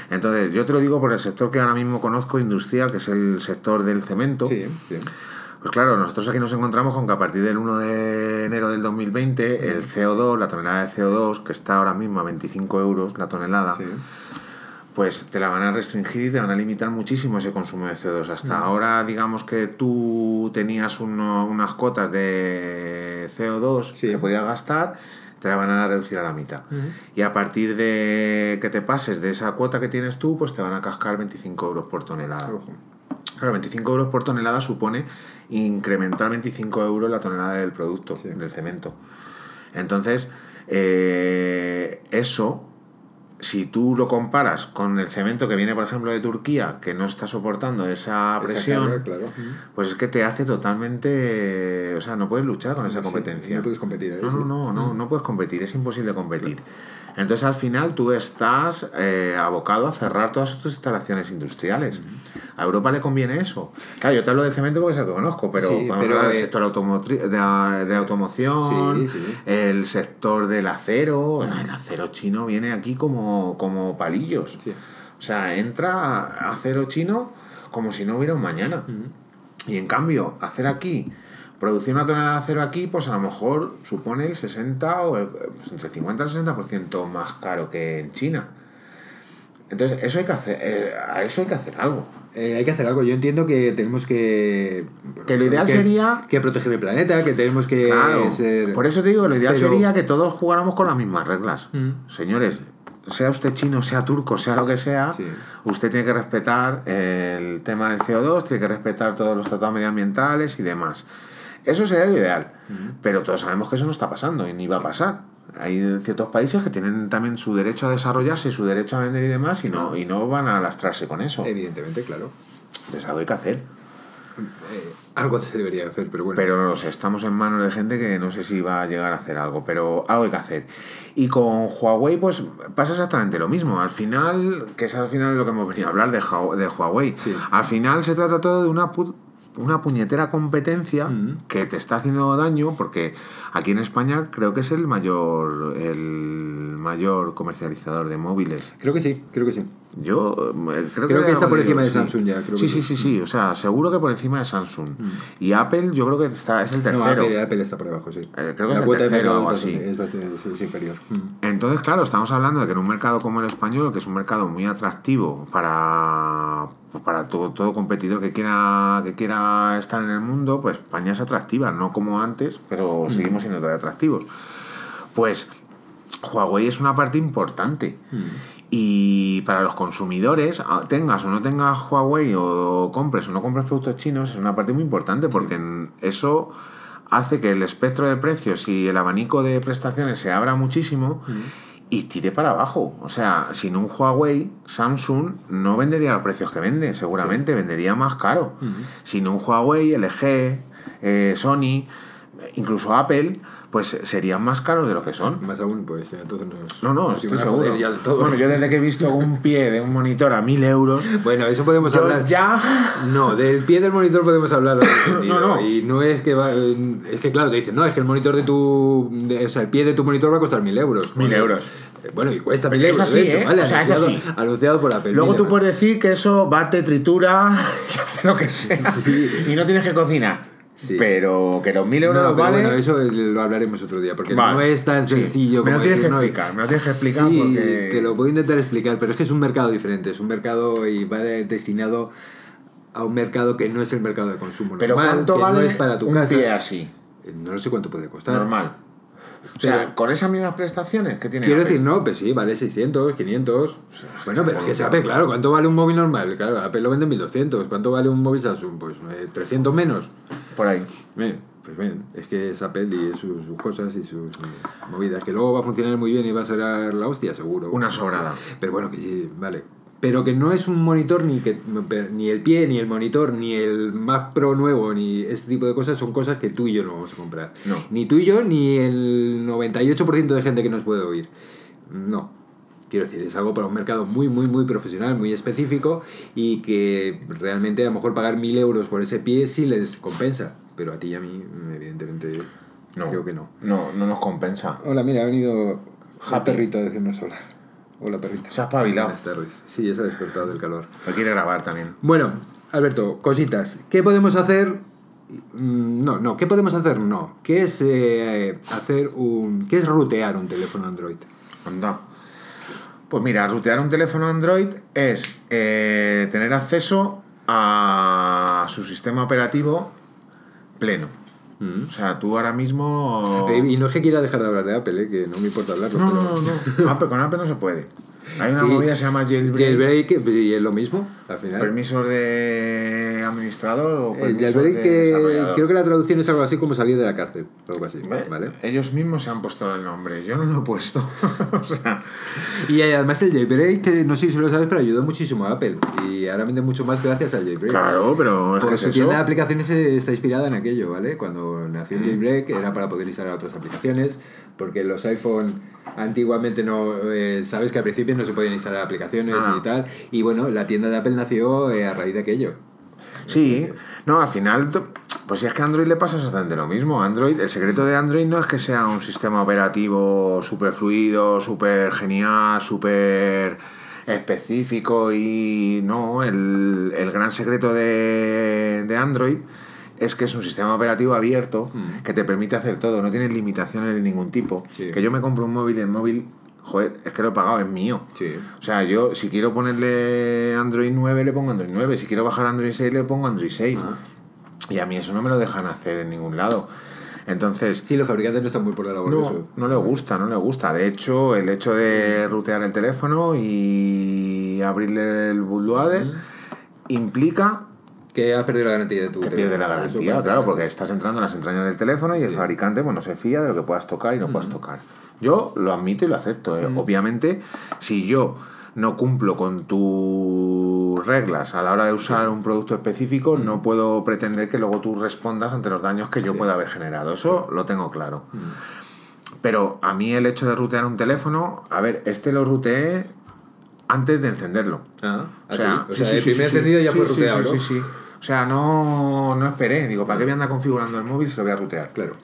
Entonces, yo te lo digo por el sector que ahora mismo conozco, industrial, que es el sector del cemento. Sí, sí. Pues claro, nosotros aquí nos encontramos con que a partir del 1 de enero del 2020, el CO2, la tonelada de CO2, que está ahora mismo a 25 euros la tonelada. Pues te la van a restringir y te van a limitar muchísimo ese consumo de CO2. Hasta ahora, digamos que tú tenías uno- unas cotas de CO2 Sí. que podías gastar, te la van a reducir a la mitad. Y a partir de que te pases de esa cuota que tienes tú, pues te van a cascar 25 euros por tonelada. Claro, 25 euros por tonelada supone incrementar 25 euros la tonelada del producto, Sí. del cemento. Entonces, eh, eso, si tú lo comparas con el cemento que viene, por ejemplo, de Turquía, que no está soportando esa Esa presión, carga, claro. pues es que te hace totalmente... O sea, no puedes luchar con esa Sí, competencia. no puedes competir ahí, No, sí. no, no, no, no puedes competir, es imposible competir. Entonces al final tú estás eh, abocado a cerrar todas tus instalaciones industriales. ¿A Europa le conviene eso? Claro, yo te hablo de cemento porque es el que conozco, pero Sí, pero, eh, sector automotri- de, de automoción, Sí, sí. el sector del acero. El acero chino viene aquí como, como palillos. Sí. O sea, entra acero chino como si no hubiera un mañana. Y en cambio, hacer aquí, producir una tonelada de acero aquí, pues a lo mejor supone el 60 o el, pues entre 50 y el 60% más caro que en China. Entonces, eso hay que hacer, eh, a eso hay que hacer algo. Eh, hay que hacer algo. Yo entiendo que tenemos que. Que lo ideal sería- Que proteger el planeta, que tenemos que Claro, ser. por eso te digo, lo ideal pero- sería que todos jugáramos con las mismas reglas. Mm. Señores, sea usted chino, sea turco, sea lo que sea, Sí. usted tiene que respetar el tema del CO2, tiene que respetar todos los tratados medioambientales y demás. Eso sería lo ideal. Pero todos sabemos que eso no está pasando y ni va a pasar. Hay ciertos países que tienen también su derecho a desarrollarse, su derecho a vender y demás, y no, y no van a lastrarse con eso. Evidentemente, claro. Entonces algo hay que hacer. Eh, algo se debería hacer, pero bueno. Pero no lo sé, estamos en manos de gente que no sé si va a llegar a hacer algo, pero algo hay que hacer. Y con Huawei, pues pasa exactamente lo mismo. Al final, que es al final de lo que hemos venido a hablar de, de Huawei, Sí. al final se trata todo de una, pu- una puñetera competencia Mm. que te está haciendo daño, porque aquí en España creo que es el mayor, el mayor comercializador de móviles. Creo que sí, creo que sí. Yo eh, creo, Creo que está por encima de sí. Samsung ya, creo sí, que sí, sí. sí, sí. O sea, seguro que por encima de Samsung. Y Apple, yo creo que está, es el No, tercero. Apple, Apple está por debajo, sí. Eh, creo que La es el tercero o algo es así. bastante- Es bastante sí, es inferior. Mm. Entonces, claro, estamos hablando de que en un mercado como el español, que es un mercado muy atractivo para, pues para todo, todo competidor que quiera, que quiera estar en el mundo, pues España es atractiva, no como antes, pero seguimos siendo todavía atractivos. Pues Huawei es una parte importante. Y para los consumidores, a- tengas o no tengas Huawei o compres o no compres productos chinos, es una parte muy importante porque eso hace que el espectro de precios y el abanico de prestaciones se abra muchísimo y tire para abajo. O sea, sin un Huawei, Samsung no vendería los precios que vende, seguramente vendería más caro. Sin un Huawei, LG, eh, Sony, incluso Apple, pues serían más caros de lo que son. Más aún, pues entonces nos. No, no, nos estoy seguro. ya todo. Bueno, yo desde que he visto un pie de un monitor a mil euros, Bueno, eso podemos hablar. ya... No, del pie del monitor podemos hablar. No, no. Y no es que va, es que claro, te dicen, no, es que el monitor de tu. de- o sea, el pie de tu monitor va a costar mil euros. Mil euros. eh, Bueno, y cuesta mil Es euros. así, de hecho, ¿eh? ¿vale? O sea, es anunciado, así. anunciado por Apple. Luego tú puedes decir que eso bate, tritura <laughs> y hace lo que sea. <laughs> Sí. Y no tienes que cocinar. Sí. Pero que los mil No, euros pero vale... bueno, eso lo hablaremos otro día, porque Vale. no es tan Sí. sencillo Me lo tienes decir, que no, explicar, me lo tienes que explicar sí, porque- te lo puedo intentar explicar, pero es que es un mercado diferente, es un mercado y va de- destinado a un mercado que no es el mercado de consumo Pero normal, ¿cuánto que vale no es para tu un casa. pie así? Eh, No lo sé cuánto puede costar. Normal. O sea, Pero- con esas mismas prestaciones que tiene Quiero Apple. decir, no, pues sí, vale 600, 500. Bueno, se pero es que se. Apple, claro, ¿cuánto vale un móvil normal? Claro, Apple lo vende en 1200. ¿Cuánto vale un móvil Samsung? Pues eh, 300 menos. Por ahí. Bien, pues bien, es que es Apple y es sus, sus cosas y sus movidas. Que luego va a funcionar muy bien y va a ser la hostia, seguro. Una sobrada. Pero bueno, que sí, vale. Pero que no es un monitor ni que ni el pie, ni el monitor, ni el Mac Pro nuevo, ni este tipo de cosas son cosas que tú y yo no vamos a comprar. No. Ni tú y yo, ni el 98% de gente que nos puede oír. No. Quiero decir, es algo para un mercado muy, muy, muy profesional, muy específico y que realmente a lo mejor pagar mil euros por ese pie sí les compensa. Pero a ti y a mí, evidentemente, No. creo que no. No, no nos compensa. Hola, mira, ha venido Happy. perrito a decirnos hola. Hola, perrito. Se ha espabilado. Buenas tardes. Sí, ya se ha despertado del calor. Lo quiere grabar también. Bueno, Alberto, cositas. ¿Qué podemos hacer? Mm, No, no, ¿qué podemos hacer? No. ¿Qué es eh, hacer un. ¿Qué es rutear un teléfono Android? Anda. Pues mira, rutear un teléfono Android es eh, tener acceso a su sistema operativo pleno. Mm. O sea, tú ahora mismo... Eh, y no es que quiera dejar de hablar de Apple, eh, que no me importa hablarlo. No, pero- no, no, no. <laughs> Apple- con Apple no se puede. Hay una Sí. movida que se llama jailbreak. Jailbreak, y es lo mismo, al final. Permisos de administrador o El permisos jailbreak, de que creo que la traducción es algo así como salir de la cárcel, algo así, ¿vale? Ellos mismos se han puesto el nombre. Yo no lo he puesto. <laughs> o sea, Y además el jailbreak, que no sé si lo sabes, pero ayudó muchísimo a Apple. Y ahora vende mucho más gracias al jailbreak. claro, pero es que Porque es su eso. tienda de aplicaciones eh, está inspirada en aquello, ¿vale? Cuando nació el jailbreak era para poder instalar otras aplicaciones, porque los iPhone antiguamente no... eh, sabes que al principio no se podían instalar aplicaciones Ah. y tal. Y bueno, la tienda de Apple nació eh, a raíz de aquello. Sí, no, al final, pues si es que a Android le pasa exactamente lo mismo. Android, el secreto de Android no es que sea un sistema operativo súper fluido, súper genial, súper específico y no, el, el gran secreto de, de Android es que es un sistema operativo abierto Mm. que te permite hacer todo, no tiene limitaciones de ningún tipo. Sí. Que yo me compro un móvil y el móvil, joder, es que lo he pagado, es mío. Sí. O sea, yo si quiero ponerle Android 9 le pongo Android 9, si quiero bajar Android 6 le pongo Android 6. Ah. Y a mí eso no me lo dejan hacer en ningún lado. Entonces, Sí, los fabricantes no están muy por la labor de no, eso. no le gusta, no le gusta. De hecho, el hecho de rutear el teléfono y abrirle el bootloader implica Que has perdido la garantía de tu que pierde la teléfono. Garantía, claro, porque estás entrando en las entrañas del teléfono y el fabricante pues, no se fía de lo que puedas tocar y no puedas tocar. Yo lo admito y lo acepto. ¿eh? Obviamente, si yo no cumplo con tus reglas a la hora de usar un producto específico, no puedo pretender que luego tú respondas ante los daños que yo Sí. pueda haber generado. Eso lo tengo claro. Pero a mí el hecho de rutear un teléfono, a ver, este lo ruteé antes de encenderlo. Ah, O así. sea, O sea, sí, el primer encendido ya fue ruteado, sí, sí. O sea, no, no esperé. Digo, ¿para qué voy a andar configurando el móvil si lo voy a rutear? Claro.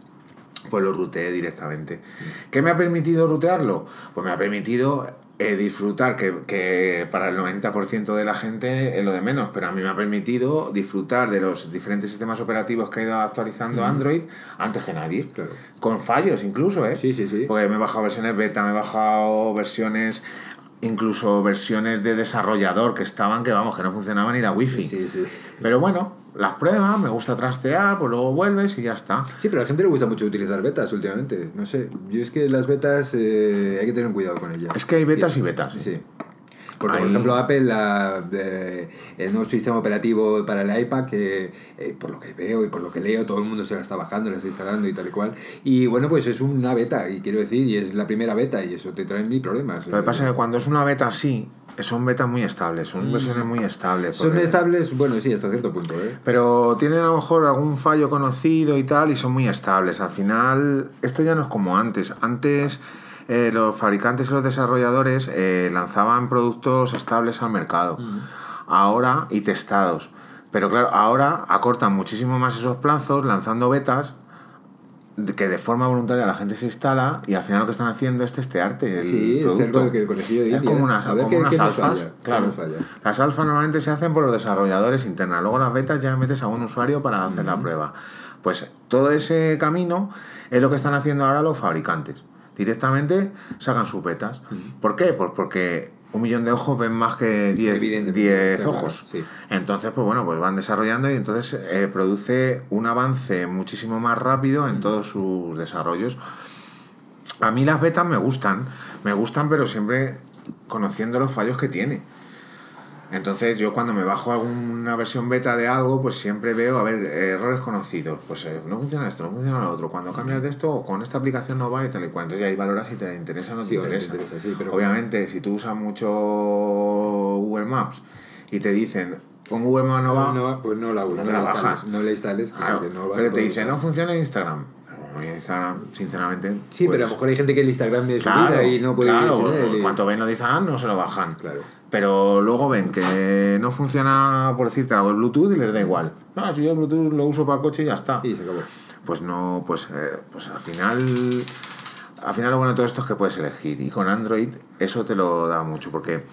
Pues lo ruteé directamente. ¿Qué me ha permitido rutearlo? Pues me ha permitido eh, disfrutar, que, que para el 90% de la gente es lo de menos, pero a mí me ha permitido disfrutar de los diferentes sistemas operativos que ha ido actualizando Android antes que nadie. Claro. Con fallos incluso, ¿eh? Sí, sí, sí. Porque me he bajado versiones beta, me he bajado versiones, incluso versiones de desarrollador que estaban, que vamos, que no funcionaban ni la wifi. Sí, sí. Pero bueno, las pruebas, me gusta trastear, pues luego vuelves y ya está. Sí, pero a la gente le gusta mucho utilizar betas últimamente. No sé, yo es que las betas eh, hay que tener cuidado con ellas. Es que hay betas y betas. Sí. Porque, por Ahí- ejemplo, Apple, la, de- el nuevo sistema operativo para el iPad, que eh, por lo que veo y por lo que leo, todo el mundo se la está bajando, la está instalando y tal y cual. Y bueno, pues es una beta, y quiero decir, y es la primera beta, y eso te trae mil problemas. Lo que pasa es que cuando es una beta así, son betas muy estables, son versiones muy estables. Son estables, bueno, sí, hasta cierto punto, ¿eh? Pero tienen a lo mejor algún fallo conocido y tal, y son muy estables. Al final, esto ya no es como antes. Antes eh, los fabricantes y los desarrolladores eh, lanzaban productos estables al mercado. Ahora, y testados. Pero claro, ahora acortan muchísimo más esos plazos lanzando betas que de forma voluntaria la gente se instala y al final lo que están haciendo es testearte el Sí, es producto. que el de Es Indias. como unas, A ver como qué- unas qué nos alfas. falla, qué claro. nos falla. Las alfas normalmente se hacen por los desarrolladores internas. Luego las betas ya metes a un usuario para hacer la prueba. Pues todo ese camino es lo que están haciendo ahora los fabricantes. Directamente sacan sus betas. ¿Por qué? Pues porque un millón de ojos ven más que 10 Evidentemente, 10 está claro, ojos. sí. Entonces, pues bueno, pues van desarrollando y entonces eh, produce un avance muchísimo más rápido en todos sus desarrollos. A mí las betas me gustan, me gustan, pero siempre conociendo los fallos que tiene. Entonces yo cuando me bajo alguna versión beta de algo, pues siempre veo, a ver, errores conocidos. Pues eh, no funciona esto, no funciona lo otro. Cuando cambias de esto, con esta aplicación no va y tal y cual. Entonces ya ahí valoras si te interesa o no te Sí, interesa. interesa, sí, pero- Obviamente, si tú usas mucho Google Maps y te dicen, con Google Maps no va, No, pues no la, no, No la instales. bajas. No la instales. claro, no vas pero te dice, usar. no funciona Instagram. Instagram, sinceramente. Sí, pero a lo pues, mejor hay gente que el Instagram de su Claro, vida y no puede claro, y- cuanto ven lo de Instagram no se lo bajan. Claro. Pero luego ven que no funciona, por decirte algo, el Bluetooth y les da igual. No, si yo el Bluetooth lo uso para el coche y ya está. Y se acabó. Pues no, pues, eh, pues al final. Al final lo bueno de todo esto es que puedes elegir. Y con Android eso te lo da mucho. Porque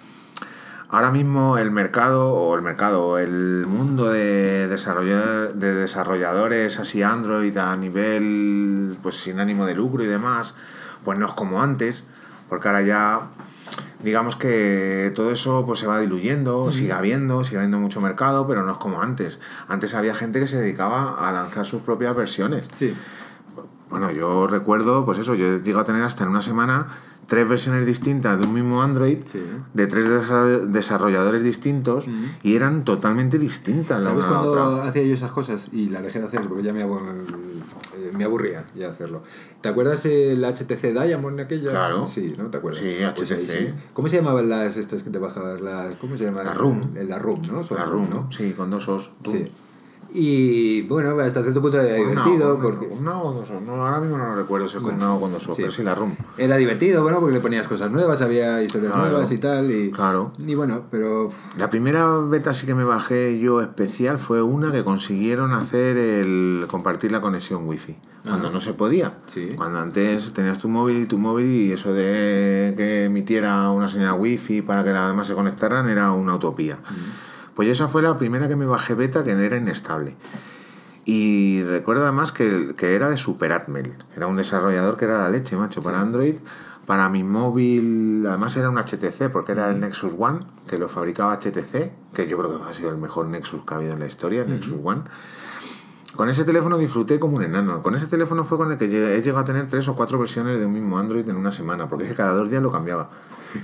ahora mismo el mercado, o el mercado, el mundo de, de desarrolladores así Android a nivel pues sin ánimo de lucro y demás, pues no es como antes. Porque ahora ya digamos que todo eso pues se va diluyendo, sigue habiendo, sigue habiendo mucho mercado, pero no es como antes. Antes había gente que se dedicaba a lanzar sus propias versiones. Sí. Bueno, yo recuerdo, pues eso, yo llego a tener hasta en una semana tres versiones distintas de un mismo Android, Sí. de tres desarroll- desarrolladores distintos, Mm. y eran totalmente distintas la ¿Sabes la cuando otra. hacía yo esas cosas? Y la dejé de hacer porque ya me, abu- eh, me aburría ya hacerlo. ¿Te acuerdas el HTC Diamond aquella? Claro. Sí, ¿no? ¿Te acuerdas? Sí, ahí HTC. ¿Cómo se llamaban las estas que te bajabas? Las, ¿Cómo se llamaban? La RUM. La RUM, ¿no? Son La RUM, ¿no? sí, con dos os. RUM. Sí. Y bueno, hasta cierto punto era una divertido o- porque... Una o dos os. No, ahora mismo no lo recuerdo si es con Bueno, una o con dos os, sí. pero sí la RUM. Era divertido, bueno, porque le ponías cosas nuevas, había historias Claro. nuevas y tal. Y, Claro. y bueno, pero La primera beta sí que me bajé yo especial fue una que consiguieron hacer el compartir la conexión wifi. Cuando no se podía. Sí. Cuando antes tenías tu móvil y tu móvil y eso de que emitiera una señal wifi para que las demás se conectaran era una utopía. Pues esa fue la primera que me bajé beta que era inestable. Y recuerdo además que, que era de Superatmel. Era un desarrollador que era la leche, macho, para Android. Para mi móvil, además era un HTC, porque era el Nexus One, que lo fabricaba HTC, que yo creo que ha sido el mejor Nexus que ha habido en la historia, el Nexus One. Con ese teléfono disfruté como un enano. Con ese teléfono fue con el que he llegado a tener tres o cuatro versiones de un mismo Android en una semana, porque es que cada dos días lo cambiaba.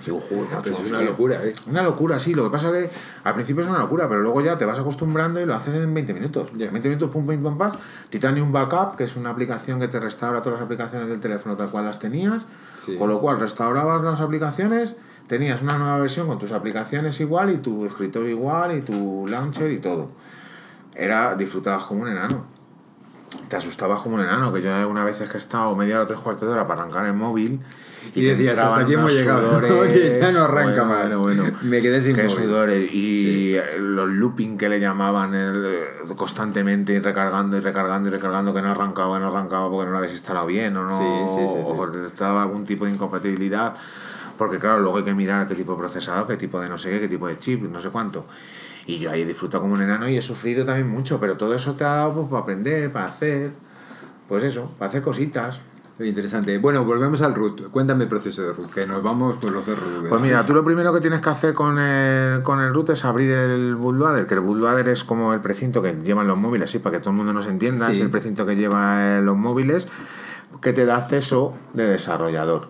Digo, joder, macho, Pues es una locura, ¿eh? Una locura, sí. Lo que pasa es que al principio es una locura, pero luego ya te vas acostumbrando y lo haces en 20 minutos. Ya. 20 minutos, pum, pum, pum, pam. Titanium Backup, que es una aplicación que te restaura todas las aplicaciones del teléfono tal cual las tenías. Sí. Con lo cual restaurabas las aplicaciones, tenías una nueva versión con tus aplicaciones igual y tu escritorio igual y tu launcher y todo. Era, disfrutabas como un enano. Te asustabas como un enano, que yo una vez es que he estado media hora o tres cuartos de hora para arrancar el móvil Y te decías, hasta aquí hemos llegado, que <laughs> ya no arranca bueno, más. bueno, bueno. Me quedé sin Qué móvil. sudores y Sí. los looping que le llamaban el, eh, constantemente y recargando y recargando y recargando que no arrancaba, no arrancaba porque no lo habías instalado bien o no Sí, sí, o porque estaba algún tipo de incompatibilidad porque claro, luego hay que mirar qué tipo de procesador, qué tipo de no sé qué, qué tipo de chip, no sé cuánto. Y yo ahí he disfrutado como un enano y he sufrido también mucho, pero todo eso te ha dado pues, para aprender, para hacer, pues eso, para hacer cositas. Interesante. Bueno, volvemos al root. Cuéntame el proceso de root, que nos vamos por los RV. Pues mira, tú lo primero que tienes que hacer con el, con el root es abrir el bootloader, que el bootloader es como el precinto que llevan los móviles, sí, para que todo el mundo nos entienda, Sí. es el precinto que lleva los móviles, que te da acceso de desarrollador.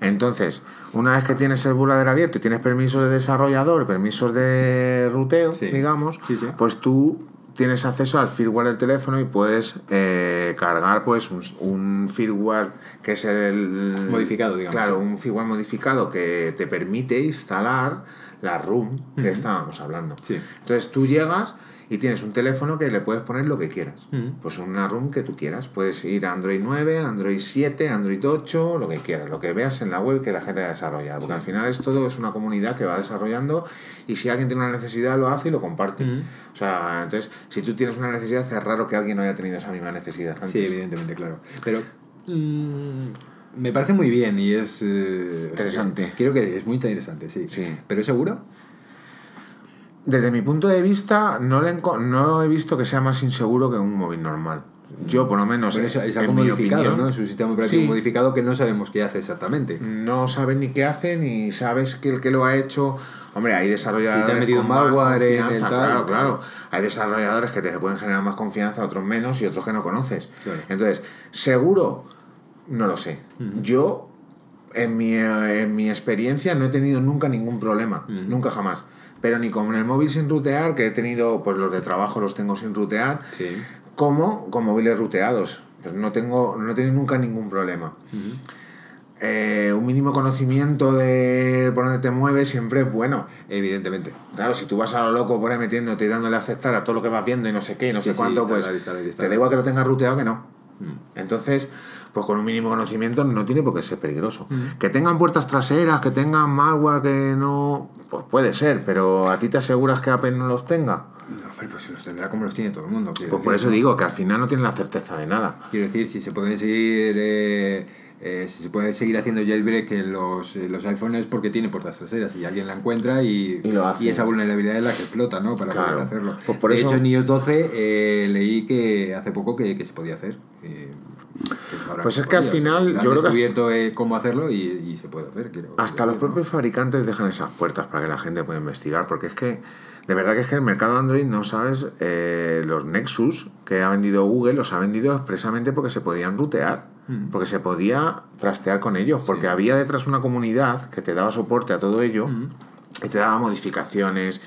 Entonces, una vez que tienes el bootloader abierto y tienes permisos de desarrollador, permisos de ruteo, Sí. digamos, Sí, sí. pues tú tienes acceso al firmware del teléfono y puedes eh, cargar pues un, un firmware que es el Modificado, digamos. Claro, un firmware modificado que te permite instalar la ROM que estábamos hablando. Entonces tú llegas y tienes un teléfono que le puedes poner lo que quieras. Ujú. Pues una ROM que tú quieras. Puedes ir a Android 9, Android 7, Android 8, lo que quieras, lo que veas en la web que la gente ha desarrollado. Porque al final es todo, es una comunidad que va desarrollando y si alguien tiene una necesidad lo hace y lo comparte. Ujú. O sea, entonces, si tú tienes una necesidad, es raro que alguien no haya tenido esa misma necesidad antes. Sí, evidentemente, claro. Pero mm, me parece muy bien y es... eh, Interesante. Creo que es muy interesante, sí. Sí. ¿Pero es seguro? Desde mi punto de vista, no, le no he visto que sea más inseguro que un móvil normal. Yo, por lo menos, es, algo modificado, opinión, ¿no? Es un sistema operativo Sí. modificado que no sabemos qué hace exactamente. no sabes ni qué hace, ni sabes que el que lo ha hecho. Hombre, hay desarrolladores. Si te han metido con más malware en el tal, Claro, claro. Hay desarrolladores que te pueden generar más confianza, otros menos y otros que no conoces. Claro. Entonces, seguro. No lo sé. Yo, en mi, eh, en mi experiencia, no he tenido nunca ningún problema. Nunca jamás. Pero ni con el móvil sin rutear, que he tenido, pues los de trabajo los tengo sin rutear, Sí. como con móviles ruteados. Pues no tengo, no he tenido nunca ningún problema. Eh, un mínimo conocimiento de por dónde te mueves siempre es bueno. Evidentemente. Claro, si tú vas a lo loco por ahí metiéndote y dándole a aceptar a todo lo que vas viendo y no sé qué, y no Sí, sé cuánto, pues te da igual que lo tengas ruteado que no. Mm. Entonces, pues con un mínimo conocimiento no tiene por qué ser peligroso. Mm. Que tengan puertas traseras, que tengan malware que no... Pues puede ser, pero ¿a ti te aseguras que Apple no los tenga? No, pero pues los tendrá como los tiene todo el mundo. Pues por eso ¿no? digo que al final no tienen la certeza de nada. Quiero decir, si se pueden seguir. eh, eh, si se puede seguir haciendo jailbreak en los, en los iPhones es porque tiene puertas traseras y alguien la encuentra y, Y lo hace. esa vulnerabilidad es la que explota, ¿no? Para Claro. poder hacerlo. Pues por de eso- hecho, en iOS 12 eh, leí que hace poco que, que se podía hacer. Pues es que al podía, o sea, final, yo creo que descubierto eh, cómo hacerlo y, y se puede hacer. quiero Hasta los propios fabricantes dejan esas puertas para que la gente pueda investigar, porque es que, de verdad que es que el mercado Android, no sabes, eh, los Nexus que ha vendido Google, los ha vendido expresamente porque se podían rutear, Mm. porque se podía trastear con ellos, porque había detrás una comunidad que te daba soporte a todo ello Mm. y te daba modificaciones.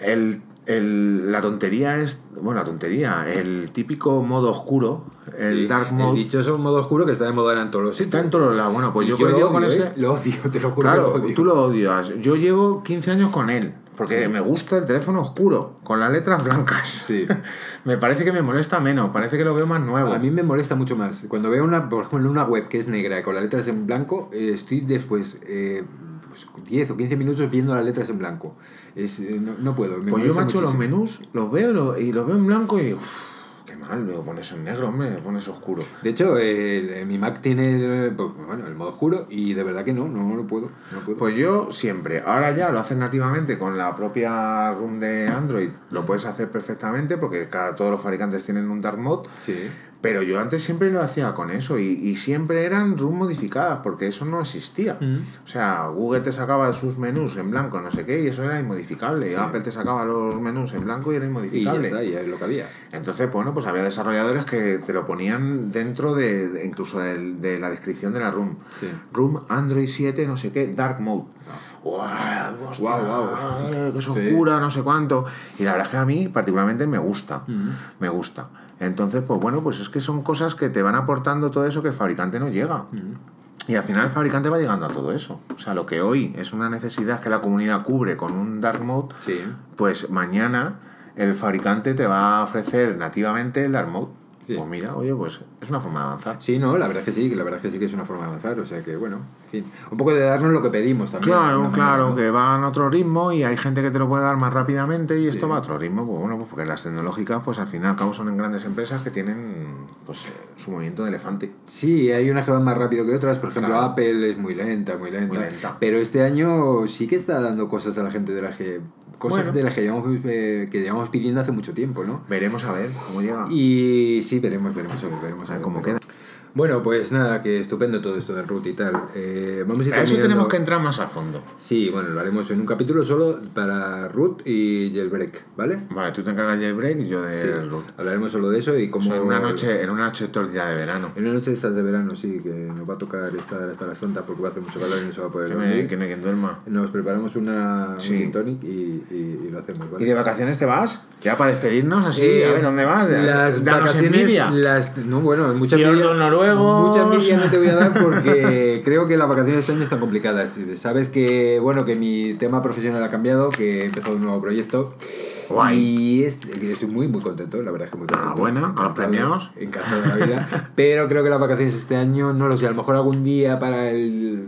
El, el- la tontería es, bueno, la tontería, el típico modo oscuro, el Sí, dark mode, El dichoso modo oscuro que está de moda en todos los está en todos lados. Bueno, pues yo, yo lo con odio, ese... ¿eh? Lo odio, te lo juro. Claro, que lo odio. tú lo odias. Yo llevo 15 años con él, porque me gusta el teléfono oscuro, con las letras blancas. Sí. <laughs> me parece que me molesta menos, parece que lo veo más nuevo. A mí me molesta mucho más. Cuando veo una, por ejemplo, una web que es negra y con las letras en blanco, eh, estoy después eh, pues, 10 o 15 minutos viendo las letras en blanco. Es, eh, no, no puedo. me pues yo, macho, los muchísimo. menús los veo y lo- y los veo en blanco y digo, "Uf, qué mal, veo pones en negro, hombre, pones oscuro. De hecho, eh, mi Mac tiene eh, pues, bueno, el modo oscuro y de verdad que no, no, lo puedo. No puedo. Pues yo siempre, ahora ya lo hacen nativamente con la propia ROM de Android, lo puedes hacer perfectamente porque cada, todos los fabricantes tienen un dark mode, sí. Pero yo antes siempre lo hacía con eso y, y siempre eran ROM modificadas porque eso no existía. Mm. O sea, Google te sacaba sus menús en blanco, no sé qué, y eso era inmodificable. Sí. Apple te sacaba los menús en blanco y era Y ya inmodificable. está, ya es lo que había. Entonces, bueno, pues había desarrolladores que te lo ponían dentro de, de- incluso de, la descripción de la room. Sí. Room Android 7, no sé qué, Dark Mode. Guau, guau. eh, Que es Sí. oscura, no sé cuánto. Y la verdad es que a mí particularmente me gusta. Mm. Me gusta. Entonces, pues bueno, pues es que son cosas que te van aportando todo eso que el fabricante no llega. Y al final el fabricante va llegando a todo eso. O sea, lo que hoy es una necesidad que la comunidad cubre con un dark mode, Sí. pues mañana el fabricante te va a ofrecer nativamente el dark mode. Sí. Pues mira, oye, pues es una forma de avanzar. Sí, no, la verdad es que sí, que la verdad es que sí que es una forma de avanzar, o sea que bueno, en fin, un poco de darnos lo que pedimos también. Claro, claro, que van a otro ritmo y hay gente que te lo puede dar más rápidamente y esto va a otro ritmo. Pues bueno, pues porque las tecnológicas, pues al fin y al cabo son en grandes empresas que tienen pues eh, su movimiento de elefante. Sí, hay unas que van más rápido que otras, por ejemplo Claro. Apple es muy lenta, muy lenta, Muy lenta. pero este año sí que está dando cosas a la gente de las que cosas Bueno. de las que llevamos, eh, que llevamos pidiendo hace mucho tiempo, ¿no? Veremos a ver cómo llega. Y sí, veremos, veremos a ver, veremos A ver cómo pero- queda. Bueno, pues nada, que estupendo todo esto del root y tal. Eh, vamos a ir A eso tenemos que entrar más a fondo. Sí, bueno, lo haremos en un capítulo solo para root y jailbreak, ¿vale? Vale, tú te encargas del break y yo del Sí, root. hablaremos solo de eso y O como... sea, en una noche, en una noche tordida de verano. En una noche de estas de verano, sí, que nos va a tocar estar hasta las tantas porque va a hacer mucho calor y no se va a poder Que, me, dormir. que no hay quien duerma. Nos preparamos una, Sí. un tonic y, y- y lo hacemos, ¿vale? ¿Y de vacaciones te vas? Ya para despedirnos así, Eh, a ver, ¿dónde vas? Las Danos vacaciones, envidia. las, no, bueno, mucha Noruegos. mucha envidia no te voy a dar porque <laughs> creo que las vacaciones de este año están complicadas. Sabes que, bueno, que mi tema profesional ha cambiado, que he empezado un nuevo proyecto. Guay. Y es- estoy muy, muy contento, la verdad es que muy contento. Enhorabuena, con los premiados. Encantado de la vida. Pero creo que las vacaciones este año, no lo sé, a lo mejor algún día para el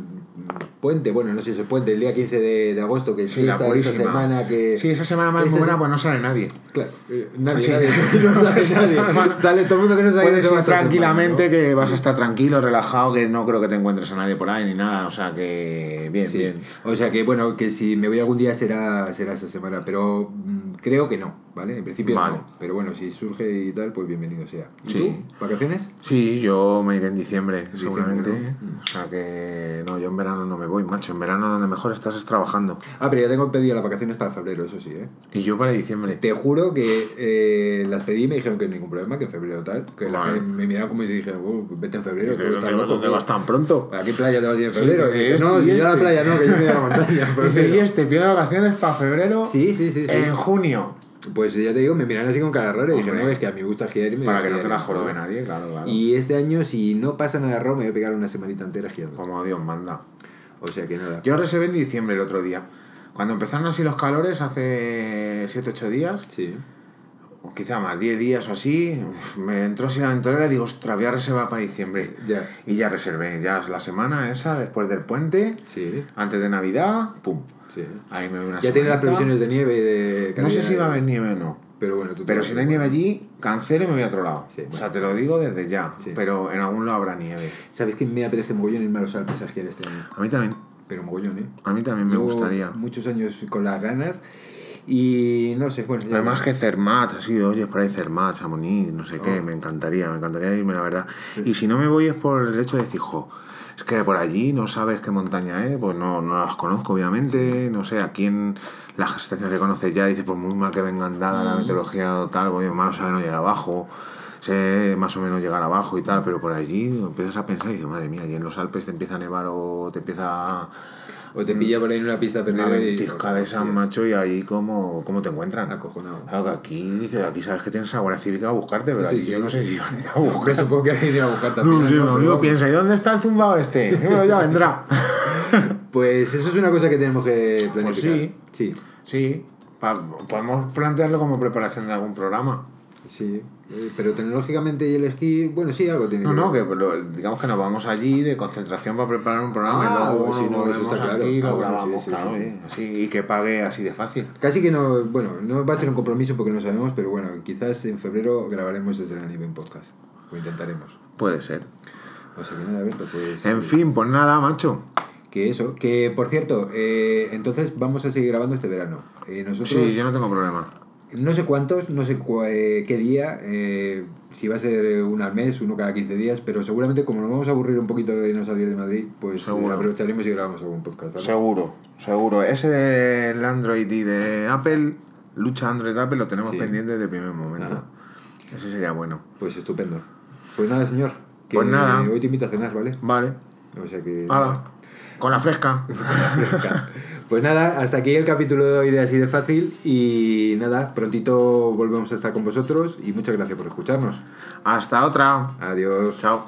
puente, bueno, no sé si es puente, el día 15 de, de agosto, que es Sí, la esa semana que... Sí, esa semana más Esa buena, se- pues no sale nadie. Claro, eh, nadie, Sí. nadie, <laughs> no sabe <laughs> Esa nadie. semana- Sale todo el mundo que no sabe Puedes ir semana, tranquilamente, ¿no? que vas a estar tranquilo, relajado, que no creo que te encuentres a nadie por ahí ni nada. O sea que bien, Sí. bien. O sea que bueno, que si me voy algún día será, será esa semana, pero mm, creo que no. ¿Vale? En principio Vale. no, pero bueno, si surge y tal, pues bienvenido sea. ¿Y Sí. tú? ¿Vacaciones? Sí, yo me iré en diciembre, Diciembre, seguramente. ¿no? O sea que no, yo en verano no me voy, macho. En verano donde mejor estás es trabajando. Ah, pero ya tengo pedido las vacaciones para febrero, eso sí, ¿eh? Y yo para diciembre. Te juro que eh, las pedí y me dijeron que ningún problema, que en febrero tal. Que la gente me miraron como si dije, "Oh, vete en febrero. Dice, tú ¿Dónde, estás loco, dónde tío". vas tan pronto? ¿A qué playa te vas a ir en Sí, febrero? y Y dije, este, no, y si yo a la este. playa no, que yo me voy a la montaña. <laughs> y este pido vacaciones para febrero Sí, sí, sí. sí. en junio. Pues ya te digo, me miran así con cara rara y dije, no, es que a mí me gusta girar y me Para que no te la jorobe nadie, claro, claro. Y este año, si no pasa nada raro, me voy a pegar una semanita entera girando. Como Dios manda. O sea que nada. Yo reservé en diciembre el otro día. Cuando empezaron así los calores, hace 7-8 días, Sí. o quizá más, 10 días o así, me entró así la ventolera y digo, ostras, voy a reservar para diciembre. Ya. Y ya reservé, ya es la semana esa, después del puente, Sí. antes de Navidad, pum. Sí. Ahí me una Ya tiene las previsiones de nieve y de. No sé si va a haber nieve o no. Pero bueno, tú Pero si no hay nieve allí, cancelo y me voy a otro lado. Sí, o bueno. sea, te lo digo desde ya. Sí. Pero en algún lado habrá nieve. ¿Sabes que me apetece mogollón irme a los Alpes a esquiar este año? A mí también. Pero mogollón, ¿eh? A mí también me Llevo gustaría. Muchos años con las ganas y no sé, bueno. Además que Cermat, así, oye, por ahí Cermat, Chamonix, no sé qué, Oh. me encantaría, me encantaría irme, la verdad. Y si no me voy es por el hecho de decir, jo, es que por allí no sabes qué montaña es, pues no, no las conozco, obviamente, no sé, a quién las estaciones que conoces ya, dices, por muy mal que vengan dada Mm. la meteorología o tal, pues malo sabe no llegar abajo, sé más o menos llegar abajo y tal, pero por allí empiezas a pensar y dices, madre mía, allí en los Alpes te empieza a nevar o te empieza O te pilla por ahí en una pista una perdida y. ventisca de esas, macho, y ahí cómo, cómo te encuentran. Acojonado. Claro que aquí dice, aquí sabes que tienes a Guardia Cívica a buscarte, pero Sí, aquí sí. yo no sé si van a ir a buscar. supongo que alguien irá a buscar también. No Pero amigo vamos. piensa, ¿y dónde está el zumbao este? <laughs> Bueno, ya vendrá. <laughs> Pues eso es una cosa que tenemos que planificar. Pues sí. Sí. Sí, pa- podemos plantearlo como preparación de algún programa. Sí. Eh, Pero tecnológicamente y el esquí, bueno, sí, algo tiene No, que no, ver. que pero, digamos que nos vamos allí de concentración para preparar un programa Ah, y luego pues sí, nos no, eso está claro. aquí Ah, lo bueno, grabamos, sí, sí, claro, sí. eh, así, y que pague así de fácil. Casi que no, bueno, no va a ser un compromiso porque no sabemos, pero bueno, quizás en febrero grabaremos desde la nieve un podcast. Lo intentaremos. Puede ser. O sea que nada, Alberto, pues... En fin, pues nada, macho. Que eso, que por cierto, eh, entonces vamos a seguir grabando este verano. Eh, nosotros, Sí, yo no tengo problema. No sé cuántos, no sé cu- eh, qué día, eh, si va a ser eh, uno al mes, uno cada 15 días, pero seguramente como nos vamos a aburrir un poquito de no salir de Madrid, pues eh, Seguro. aprovecharemos y grabamos algún podcast. ¿vale? Seguro, seguro. Ese del Android y de Apple, lucha Android-Apple, lo tenemos Sí. pendiente desde el primer momento. Ajá. Ese sería bueno. Pues estupendo. Pues nada, señor. Que Pues nada. Hoy te invito a cenar, ¿vale? Vale. O sea que... Hala. Con la fresca. <laughs> <laughs> Pues nada, hasta aquí el capítulo de hoy de Así de Fácil y nada, prontito volvemos a estar con vosotros y muchas gracias por escucharnos. Hasta otra. Adiós. Chao.